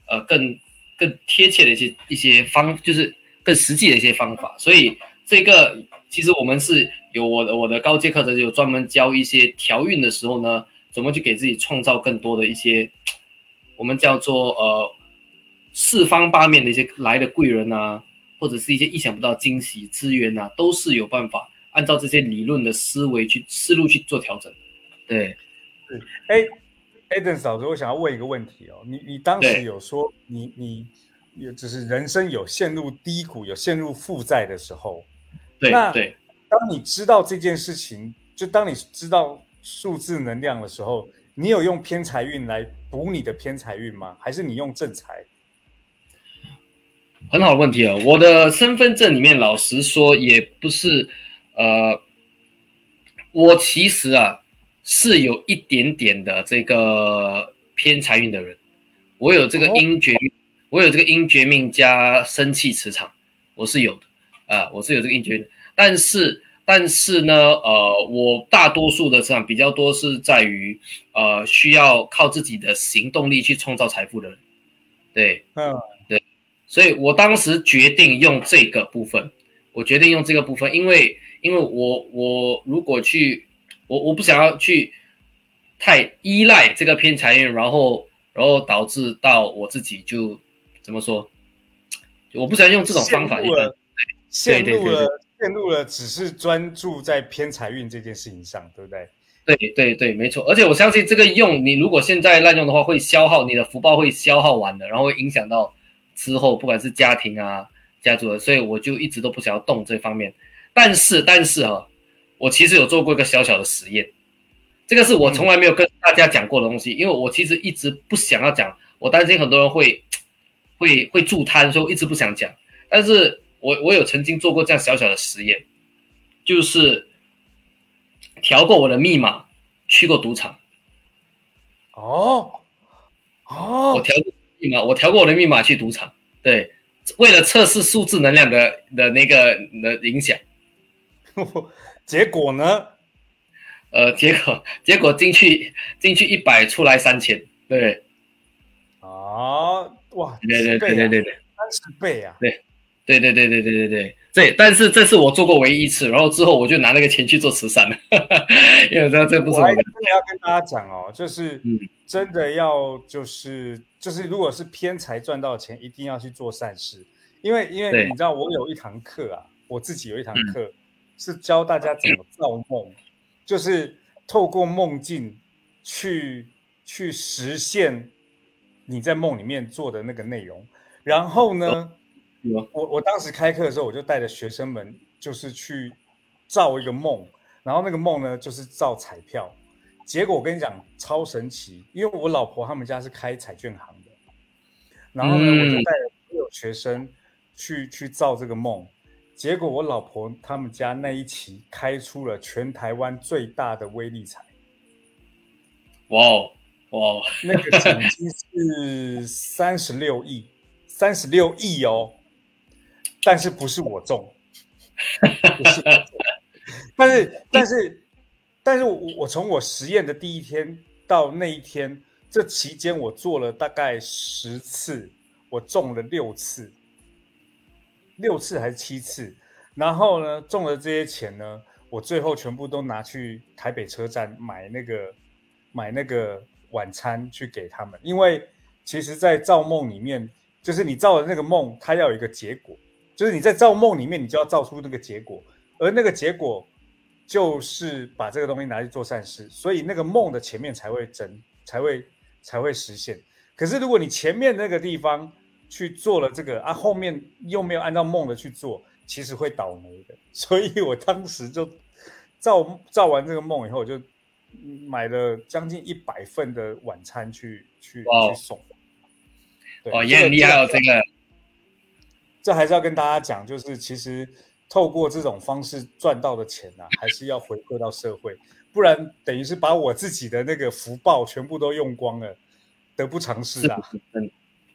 C: 呃，更更贴切的一些一些方，就是更实际的一些方法。所以这个其实我们是有我的我的高阶课程有专门教一些调运的时候呢，怎么去给自己创造更多的一些。我们叫做呃四方八面的一些来的贵人啊，或者是一些意想不到的惊喜资源啊，都是有办法按照这些理论的思维去思路去做调整。对，
A: 哎，Eden 嫂子，我想要问一个问题哦，你你当时有说你你也只是人生有陷入低谷、有陷入负债的时候，
C: 对
A: 那
C: 对，
A: 当你知道这件事情，就当你知道数字能量的时候，你有用偏财运来补你的偏财运吗？还是你用正财？
C: 很好的问题啊！我的身份证里面，老实说也不是，呃，我其实啊是有一点点的这个偏财运的人，我有这个
A: 哦。
C: 阴绝，我有这个阴绝命加生气磁场，我是有的。啊、我是有这个阴绝命，但是但是呢，呃，我大多数的磁场比较多是在于呃需要靠自己的行动力去创造财富的人，对。
A: 嗯，
C: 所以我当时决定用这个部分，我决定用这个部分，因为因为我我如果去，我我不想要去太依赖这个偏财运，然后然后导致到我自己就怎么说，我不想用这种方法去
A: 陷入了，陷
C: 对对对
A: 入了，陷入了，只是专注在偏财运这件事情上，对不对？
C: 对对对，没错。而且我相信这个用你如果现在滥用的话，会消耗你的福报，会消耗完的，然后会影响到之后不管是家庭啊、家族的，所以我就一直都不想要动这方面。但是但是哈、我其实有做过一个小小的实验，这个是我从来没有跟大家讲过的东西，因为我其实一直不想要讲，我担心很多人会会会助摊，所以我一直不想讲。但是我我有曾经做过这样小小的实验，就是调过我的密码，去过赌场。
A: 哦，哦
C: 我
A: 哦，
C: 调过我调过我的密码去赌场，对，为了测试数字能量的的那个的影响，*laughs*
A: 结果呢？
C: 呃，结果结果进去进去一百出来三千，对，
A: 啊，哇，
C: 对对对对对对，
A: 三十倍啊，
C: 对，对对对对对对对。对，但是这是我做过唯一一次，然后之后我就拿那个钱去做慈善了，因为我知道这不是我的，
A: 我还真的要跟大家讲哦，就是
C: 嗯。
A: 真的要就是就是，如果是偏财赚到钱，一定要去做善事，因为因为你知道，我有一堂课啊，我自己有一堂
C: 嗯。
A: 课是教大家怎么造梦，就是透过梦境去去实现你在梦里面做的那个内容。然后呢，
C: 有
A: 我我当时开课的时候，我就带着学生们就是去造一个梦，然后那个梦呢就是造彩票。结果我跟你讲超神奇，因为我老婆他们家是开彩券行的，然后呢，
C: 嗯
A: 我就带着所有学生去去造这个梦。结果我老婆他们家那一期开出了全台湾最大的威力彩，
C: 哇哦哇哦，
A: 那个奖金是三十六亿，三十六亿哦，但是不是我中，不是，但是但是但是我我从我实验的第一天到那一天，这期间我做了大概十次，我中了六次，六次还是七次，然后呢中了这些钱呢，我最后全部都拿去台北车站买那个买那个晚餐去给他们，因为其实，在造梦里面，就是你造的那个梦，它要有一个结果，就是你在造梦里面，你就要造出那个结果，而那个结果就是把这个东西拿去做善事，所以那个梦的前面才会真，才会才会实现。可是如果你前面那个地方去做了这个啊，后面又没有按照梦的去做，其实会倒霉的。*laughs* 所以我当时就造造完这个梦以后，我就买了将近一百份的晚餐去去去送。对
C: 哇，也很厉害哦，这个
A: 这还是要跟大家讲，就是其实透过这种方式赚到的钱啊，还是要回馈到社会，不然等于是把我自己的那个福报全部都用光了，得不偿失啊！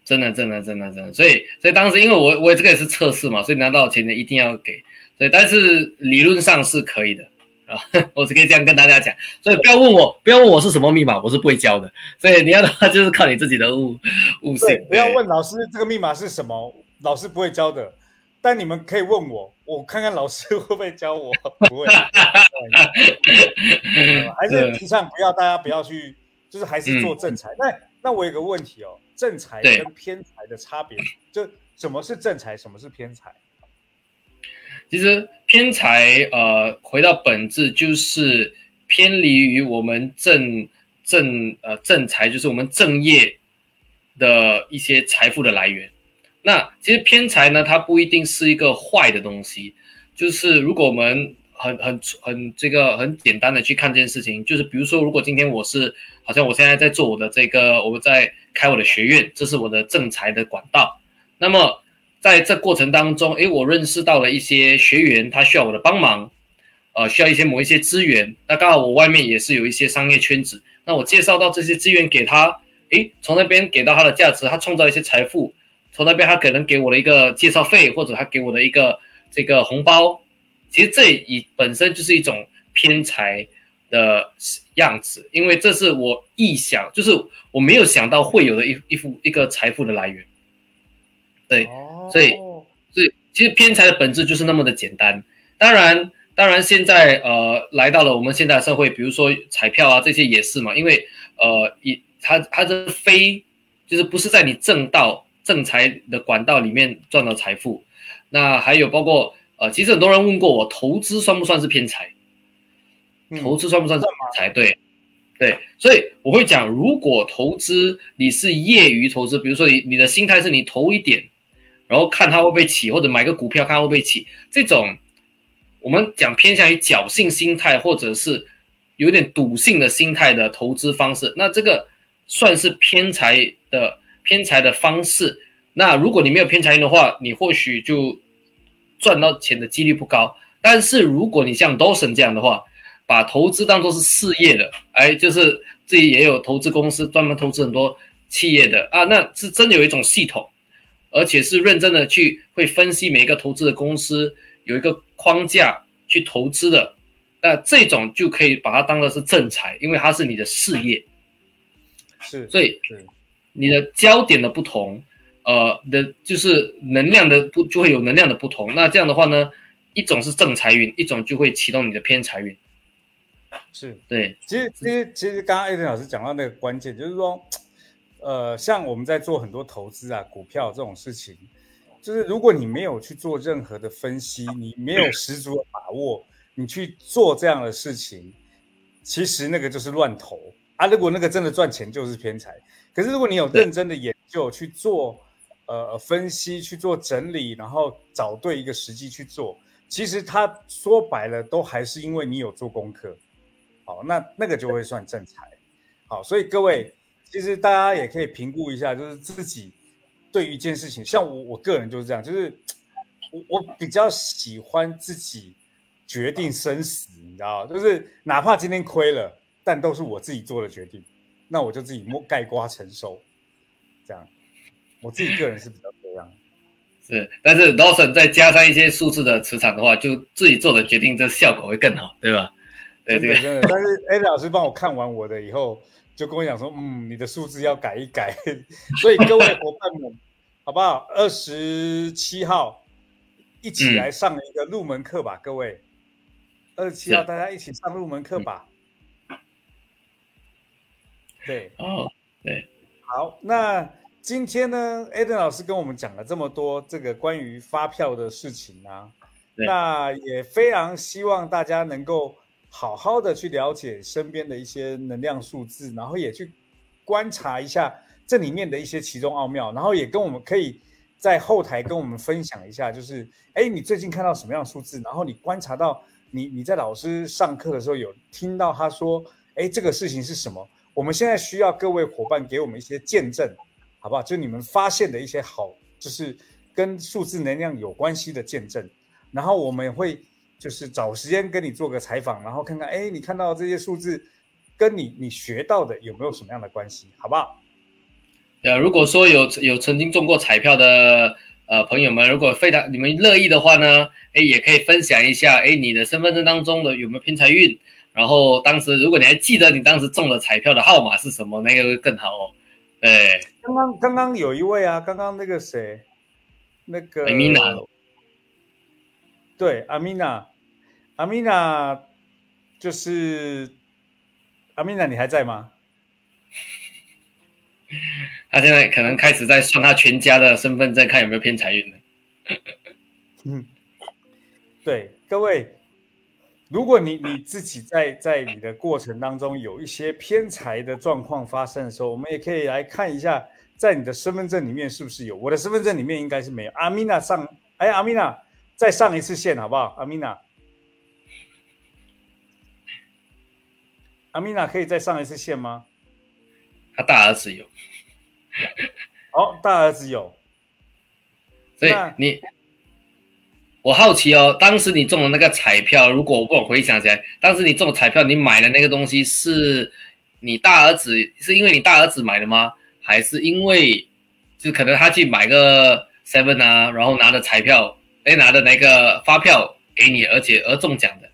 C: 真的真的真的真的，所以所以当时因为我我这个也是测试嘛，所以拿到钱的一定要给，所以但是理论上是可以的啊，*laughs* 我只可以这样跟大家讲，所以不要问我不要问我是什么密码，我是不会教的，所以你要的话就是靠你自己的悟悟性
A: 对，，不要问老师这个密码是什么，老师不会教的。但你们可以问我，我看看老师会不会教我。*laughs* 不会，*laughs* 呃还是提倡不要大家不要去，就是还是做正财。那那我有个问题哦，正财跟偏财的差别，就什么是正财，什么是偏财？
C: 其实偏财，呃，回到本质就是偏离于我们正正呃正财，就是我们正业的一些财富的来源。那其实偏财呢，它不一定是一个坏的东西，就是如果我们很很很这个很简单的去看这件事情，就是比如说，如果今天我是好像我现在在做我的这个，我们在开我的学院，这是我的正财的管道，那么。在这过程当中，诶，我认识到了一些学员，他需要我的帮忙，呃，需要一些某一些资源。那刚好我外面也是有一些商业圈子，那我介绍到这些资源给他，诶，从那边给到他的价值，他创造一些财富，从那边他可能给我的一个介绍费，或者他给我的一个这个红包，其实这以本身就是一种偏财的样子，因为这是我臆想，就是我没有想到会有的一一副一个财富的来源，对。
A: 哦，
C: 所以所以其实偏财的本质就是那么的简单。当然，当然现在呃来到了我们现在的社会，比如说彩票啊这些也是嘛，因为呃以它它的非就是不是在你正道正财的管道里面赚到财富。那还有包括呃，其实很多人问过我，投资算不算是偏财？
A: 嗯
C: 投资算不算是偏财？对。对，所以我会讲，如果投资你是业余投资，比如说你你的心态是你投一点，然后看它会不会起，或者买个股票看它会不会起，这种我们讲偏向于侥幸心态，或者是有点赌性的心态的投资方式，那这个算是偏财的偏财的方式。那如果你没有偏财运的话，你或许就赚到钱的几率不高。但是如果你像 Dawson 这样的话，把投资当做是事业的，哎，就是自己也有投资公司，专门投资很多企业的啊，那是真的有一种系统，而且是认真的去会分析每一个投资的公司，有一个框架去投资的，那这种就可以把它当做是正财，因为它是你的事业，
A: 是，
C: 所以
A: 是
C: 你的焦点的不同，呃的，就是能量的不就会有能量的不同。那这样的话呢，一种是正财运，一种就会启动你的偏财运。
A: 是。
C: 对，
A: 其实，其实，其实，刚刚艾伦老师讲到那个关键，就是说，*tsk* 呃，像我们在做很多投资啊、股票这种事情，就是如果你没有去做任何的分析，你没有十足的把握，你去做这样的事情，其实那个就是乱投啊。如果那个真的赚钱，就是偏财。可是如果你有认真的研究去做，呃，分析去做整理，然后找对一个时机去做，其实它说白了都还是因为你有做功课。好，那那个就会算正财。好，所以各位，其实大家也可以评估一下，就是自己对于一件事情，像我我个人就是这样，就是我我比较喜欢自己决定生死，你知道就是哪怕今天亏了，但都是我自己做的决定，那我就自己摸盖瓜承受，这样，我自己个人是比较这样。*laughs*
C: 是，但是 Lawson 再加上一些数字的磁场的话，就自己做的决定，这效果会更好，对吧？对这个
A: 真的，但是 A 老师帮我看完我的以后，就跟我讲说，嗯，你的数字要改一改。*laughs* 所以各位伙伴们，好不好？二十七号一起来上一个入门课吧，各位。二十七号大家一起上入门课吧。对，
C: 哦，对，
A: 好，那今天呢，Aden 老师跟我们讲了这么多这个关于发票的事情啊，那也非常希望大家能够好好的去了解身边的一些能量数字，然后也去观察一下这里面的一些其中奥妙，然后也跟我们可以在后台跟我们分享一下，就是哎，你最近看到什么样的数字，然后你观察到你你在老师上课的时候有听到他说，哎，这个事情是什么？我们现在需要各位伙伴给我们一些见证，好不好？就你们发现的一些好，就是跟数字能量有关系的见证，然后我们会就是找时间跟你做个采访，然后看看，哎，你看到这些数字跟你你学到的有没有什么样的关系，好不好？
C: 呃，如果说有有曾经中过彩票的呃朋友们，如果非常你们乐意的话呢，哎，也可以分享一下，哎，你的身份证当中的有没有偏财运？然后当时如果你还记得你当时中了彩票的号码是什么，那个会更好哦。对，
A: 刚刚刚刚有一位啊，刚刚那个谁，那个
C: Amina
A: 对，阿米娜，阿米娜就是阿米娜，你还在吗？*laughs*
C: 他现在可能开始在算他全家的身份证，看有没有偏财运了。
A: 嗯，对，各位，如果你你自己在在你的过程当中有一些偏财的状况发生的时候，我们也可以来看一下，在你的身份证里面是不是有？我的身份证里面应该是没有。阿米娜上，哎，阿米娜再上一次线好不好？阿米娜，阿米娜可以再上一次线吗？
C: 他大儿子有，
A: 哦，大儿子有，
C: 所以你，我好奇哦，当时你中的那个彩票，如果我不我回想起来，当时你中的彩票，你买的那个东西是你大儿子，是因为你大儿子买的吗？还是因为就可能他去买个 *laughs* seven 啊，然后拿着彩票，哎，拿的那个发票给你，而且而中奖的？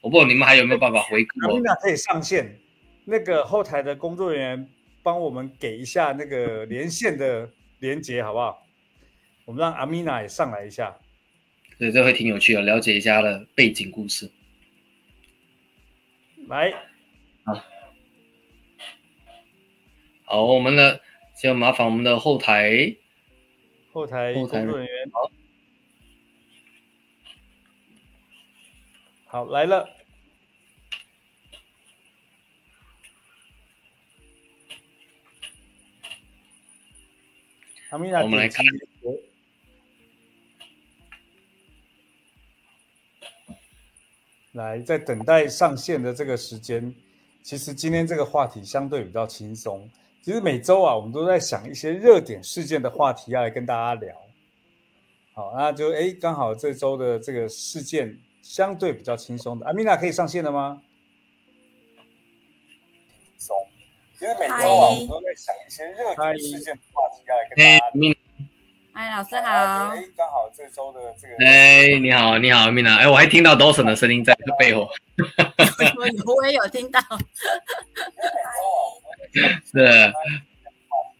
C: 我不知道你们还有没有办法回顾我
A: 阿米？娜可以上线，那个后台的工作人员帮我们给一下那个连线的连接，好不好？我们让阿米娜也上来一下。
C: 对，这会挺有趣的，了解一下的背景故事。
A: 来，
C: 好，我们的就麻烦我们的后台，
A: 后台工
C: 后台
A: 作人员，好。好来了。
C: 我们来看
A: 来，在等待上线的这个时间，其实今天这个话题相对比较轻松。其实每周啊，我们都在想一些热点事件的话题要来跟大家聊。好，那就哎，刚好这周的这个事件相对比较轻松的，阿米娜可以上线了吗？松。其实每周啊，我们都在想一些热点事件的话题要来跟
C: 哎
A: 大家，
C: 米，
B: 哎，老师。好，
A: 哎，刚好这周的这个
C: 哎，你好，你好，米娜，哎，我还听到 Dawson 的声音在背后，*laughs*
B: 我也有听到，*laughs*
C: 是，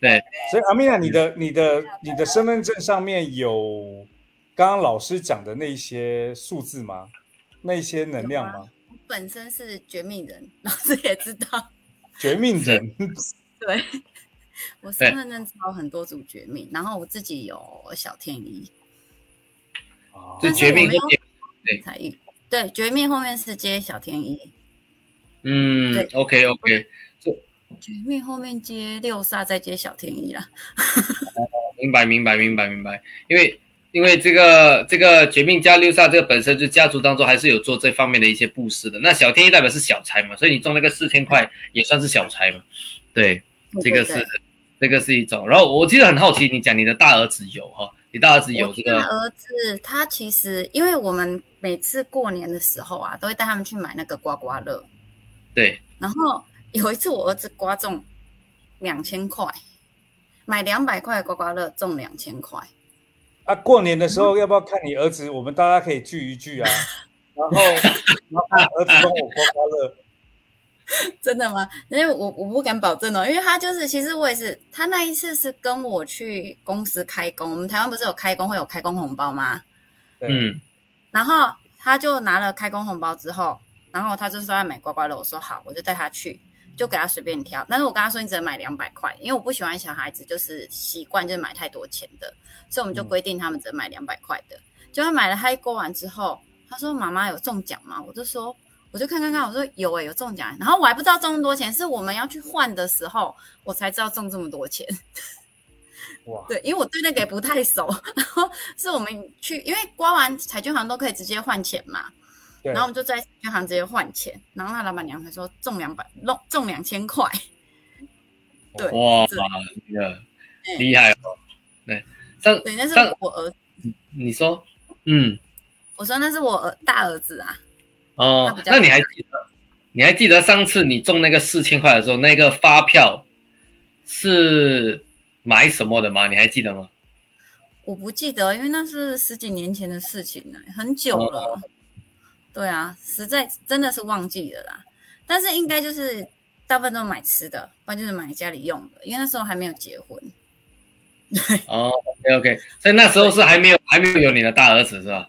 C: 对，
A: 所以阿米娜，你的、你的、你的身份证上面有刚刚老师讲的那些数字吗？那些能量吗？
D: 我本身是绝命人，老师也知道。
A: 绝命人，*laughs*
D: 对，我身份证抄很多组绝命，然后我自己有小天一
A: 哦。
C: 是绝命
D: 但是我没
C: 后面，
D: 有才艺。对，绝命后面是接小天一，
C: 嗯
D: 对
C: ，OK OK，
D: 绝命后面接六煞，再接小天一啦。
C: 明白明白明白明白，因为因为这个这个绝命加六煞这个本身就家族当中还是有做这方面的一些布施的，那小天一代表是小财嘛，所以你中那个四千块也算是小财嘛，对，这个是这个是一种，然后我记得很好奇，你讲你的大儿子有哈，你大儿子有这个
D: 大儿子他其实，因为我们每次过年的时候啊，都会带他们去买那个刮刮乐，
C: 对，
D: 然后有一次我儿子刮中两千块，买两百块的刮刮乐中两千块。
A: 啊，过年的时候要不要看你儿子？我们大家可以聚一聚啊，*laughs* 然后然后看儿子帮我刮刮乐。*laughs*
D: 真的吗？因为我我不敢保证哦，因为他就是，其实我也是，他那一次是跟我去公司开工，我们台湾不是有开工会有开工红包吗？
A: 对，
C: 嗯
D: 然后他就拿了开工红包之后，然后他就说要买刮刮乐，我说好，我就带他去，就给他随便挑。但是我跟他说你只能买两百块，因为我不喜欢小孩子就是习惯就是买太多钱的，所以我们就规定他们只能买两百块的。就他买了，他一刮完之后，他说妈妈有中奖吗？我就说。我就看看看，我说有诶、有中奖，然后我还不知道中那么多钱，是我们要去换的时候，我才知道中这么多钱。
A: 哇，
D: 对，因为我对那个也不太熟，然后是我们去，因为刮完彩券行都可以直接换钱嘛，
A: 对
D: 然后我们就在彩券行直接换钱，然后那老板娘才说中两百，中中两千块，对
C: 哇，
D: 是
C: 这个
D: 嗯
C: 厉害哦，对，上
D: 对，那是
C: 上
D: 我儿，
C: 你说，嗯。
D: 我说那是我儿大儿子啊，他
C: 哦那你还记得？你还记得上次你中那个四千块的时候，那个发票是买什么的吗？你还记得吗？
D: 我不记得，因为那是十几年前的事情了，很久了。
C: 哦
D: 对啊，实在真的是忘记了啦。但是应该就是大部分都买吃的，不然就是买家里用的，因为那时候还没有结婚。
C: 对哦，OK OK，所以那时候是还没有还没有有你的大儿子是吧？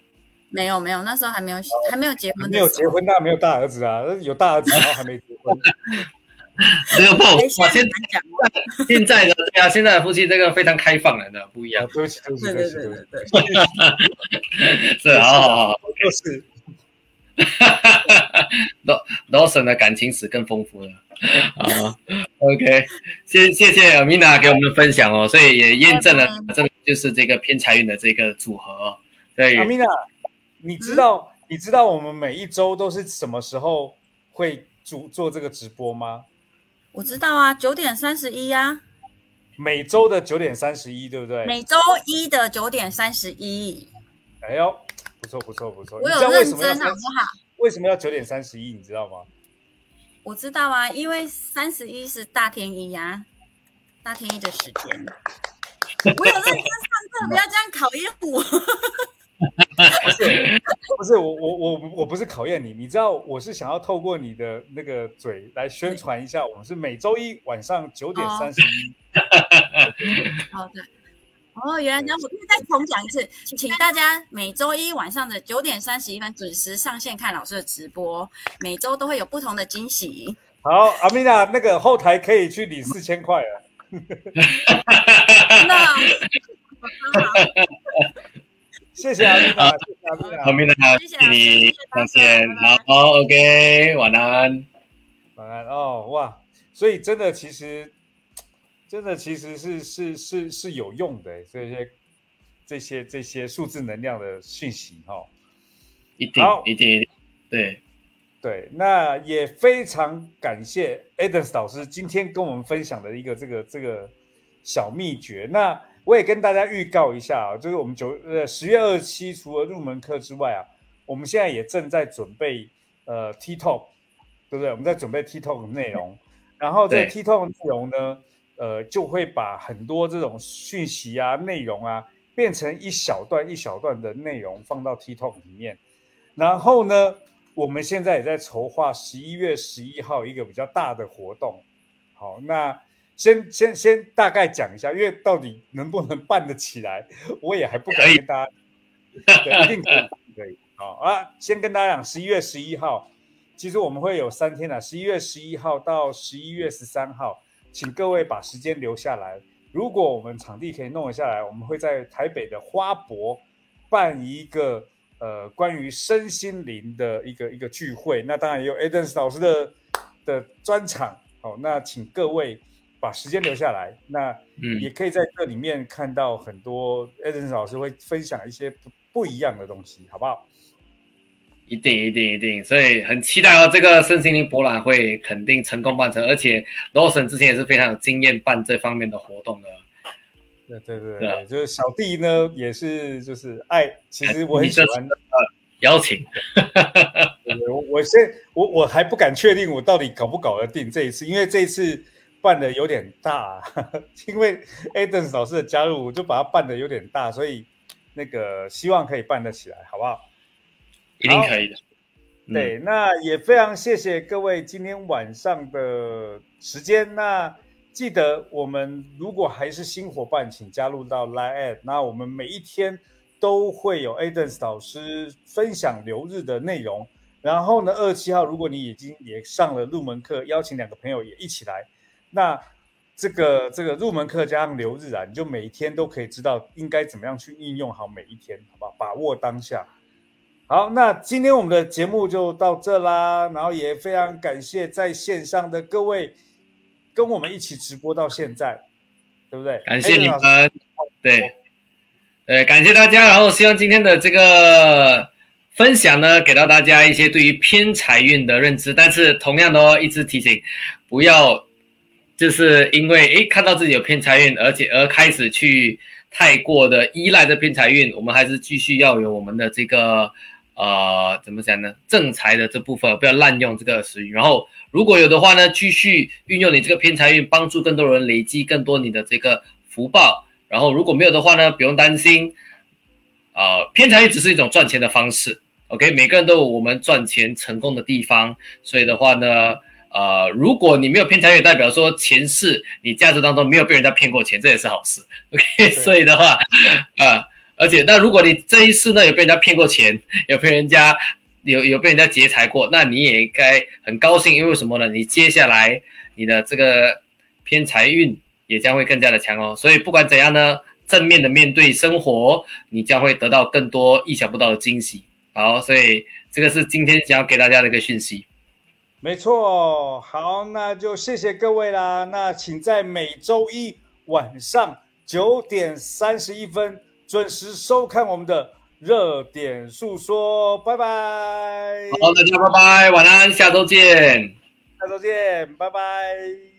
D: 没有没有，那时候还没有还没有结婚，
A: 没有结。婚，当然没有大儿子啊，有大儿子然后还没结婚。*laughs*
C: 没有不好
D: 哎，
C: 哇，
D: 现
C: 现
D: 在讲哦。*laughs*
C: 现在的对啊，现在的夫妻这个非常开放了的，不一
A: 啊
C: 样，，
A: 对不起，对不起，
D: 对
A: 对不起，
D: 对
A: 不起，
D: 对对，*laughs*
C: 是，好好好。
A: 就是
C: ，Lawson 的感情史更丰富了。啊，OK，谢谢谢 Amina 给我们的分享哦，所以也验证了这个就是这个偏财运的这个组合哦，对
A: 阿，米娜，你知道你知道我们每一周都是什么时候会主做这个直播吗？
D: 我知道啊，九点三十一啊，
A: 每周的九点三十一，对不对？
D: 每周一的九点三十一，
A: 哎呦，不错不错不错。
D: 我有认
A: 为什么要
D: 真好不好？
A: 为什么要九点三十一？你知道吗？
D: 我知道啊，因为三十一是大天一呀、大天一的时间。我有认真上课，不要这样考验我。
A: 不是我我我我不是考验你，你知道我是想要透过你的那个嘴来宣传一下，我们是每周一晚上九点三十一。*laughs*
D: 好的。哦，原来这样，我可以再重讲一次，请大家每周一晚上的九点三十一分准时上线看老师的直播，每周都会有不同的惊喜。
A: 好，阿米娜，那个后台可以去领四千块了。*laughs*
D: 那 *laughs*
A: 谢谢阿丽娜，谢谢阿丽娜。
C: Amina，
D: 谢谢
C: 谢谢你上线，好，OK，晚安。
A: 晚安哦，哇！所以真的，其实真的其实是是是是有用的，这些这些这些数字能量的讯息哈、哦。
C: 一定
A: 好
C: 一定一定，对，
A: 对，那也非常感谢 Adams 老师今天跟我们分享的一个这个这个小秘诀。那我也跟大家预告一下啊，就是我们九呃十月二十七除了入门课之外啊，我们现在也正在准备呃 T Talk，对不对？我们在准备 T Talk 的内容，*laughs* 然后这个
C: 对
A: T Talk 内容呢，呃，就会把很多这种讯息啊、内容啊，变成一小段一小段的内容放到 T Talk 里面。然后呢，我们现在也在筹划十一月十一号一个比较大的活动。好，那先先先大概讲一下，因为到底能不能办得起来，我也还不敢跟大家。对，一定可以，可以。好啊，先跟大家讲，十一月十一号，其实我们会有三天的，十一月十一号到十一月十三号，请各位把时间留下来。如果我们场地可以弄得下来，我们会在台北的花博办一个呃关于身心灵的一个一个聚会。那当然也有 Adams 老师的的专场。好，那请各位把时间留下来。那
C: 嗯
A: 也可以在这里面看到很多 Adams 老师会分享一些不不一样的东西，好不好？
C: 一定一定一定，所以很期待哦，这个身心灵博览会肯定成功办成，而且 Lawson 之前也是非常有经验办这方面的活动的。
A: 对对对
C: 对啊，
A: 就是小弟呢也是就是爱，其实我很喜欢。
C: 邀请，
A: 我我先我我还不敢确定我到底搞不搞得定这一次，因为这一次办的有点大，*laughs* 因为 Adams 老师的加入，我就把它办的有点大，所以那个希望可以办得起来，好不好？
C: 一定可以的。嗯
A: 对，那也非常谢谢各位今天晚上的时间。那记得我们如果还是新伙伴，请加入到 Line。那我们每一天都会有 Adams 老师分享留日的内容。然后呢，二七号如果你已经也上了入门课，邀请两个朋友也一起来。那这个这个入门课加上留日啊，你就每一天都可以知道应该怎么样去应用好每一天，好不好？把握当下。好，那今天我们的节目就到这啦，然后也非常感谢在线上的各位跟我们一起直播到现在，对不对？
C: 感谢你们
A: 对，
C: 对，呃，感谢大家，然后希望今天的这个分享呢，给到大家一些对于偏财运的认知，但是同样的哦，一直提醒，不要就是因为诶看到自己有偏财运，而且而开始去太过的依赖这偏财运，我们还是继续要有我们的这个呃怎么讲呢？正财的这部分不要滥用这个时运，然后如果有的话呢，继续运用你这个偏财运，帮助更多人累积更多你的这个福报。然后如果没有的话呢，不用担心，呃，偏财运只是一种赚钱的方式。OK，每个人都有我们赚钱成功的地方，所以的话呢，呃，如果你没有偏财运，代表说前世你价值当中没有被人家骗过钱，这也是好事。OK，*laughs* 所以的话，啊、而且那如果你这一世呢有被人家骗过钱，有被人家有有被人家劫财过，那你也应该很高兴，因为什么呢？你接下来你的这个偏财运也将会更加的强哦。所以不管怎样呢，正面的面对生活，你将会得到更多意想不到的惊喜。好，所以这个是今天想要给大家的一个讯息。
A: 没错，好，那就谢谢各位啦。那请在每周一晚上九点三十一分准时收看我们的热点诉说，拜拜。
C: 好，大家拜拜，晚安，下周见。
A: 下周见，拜拜。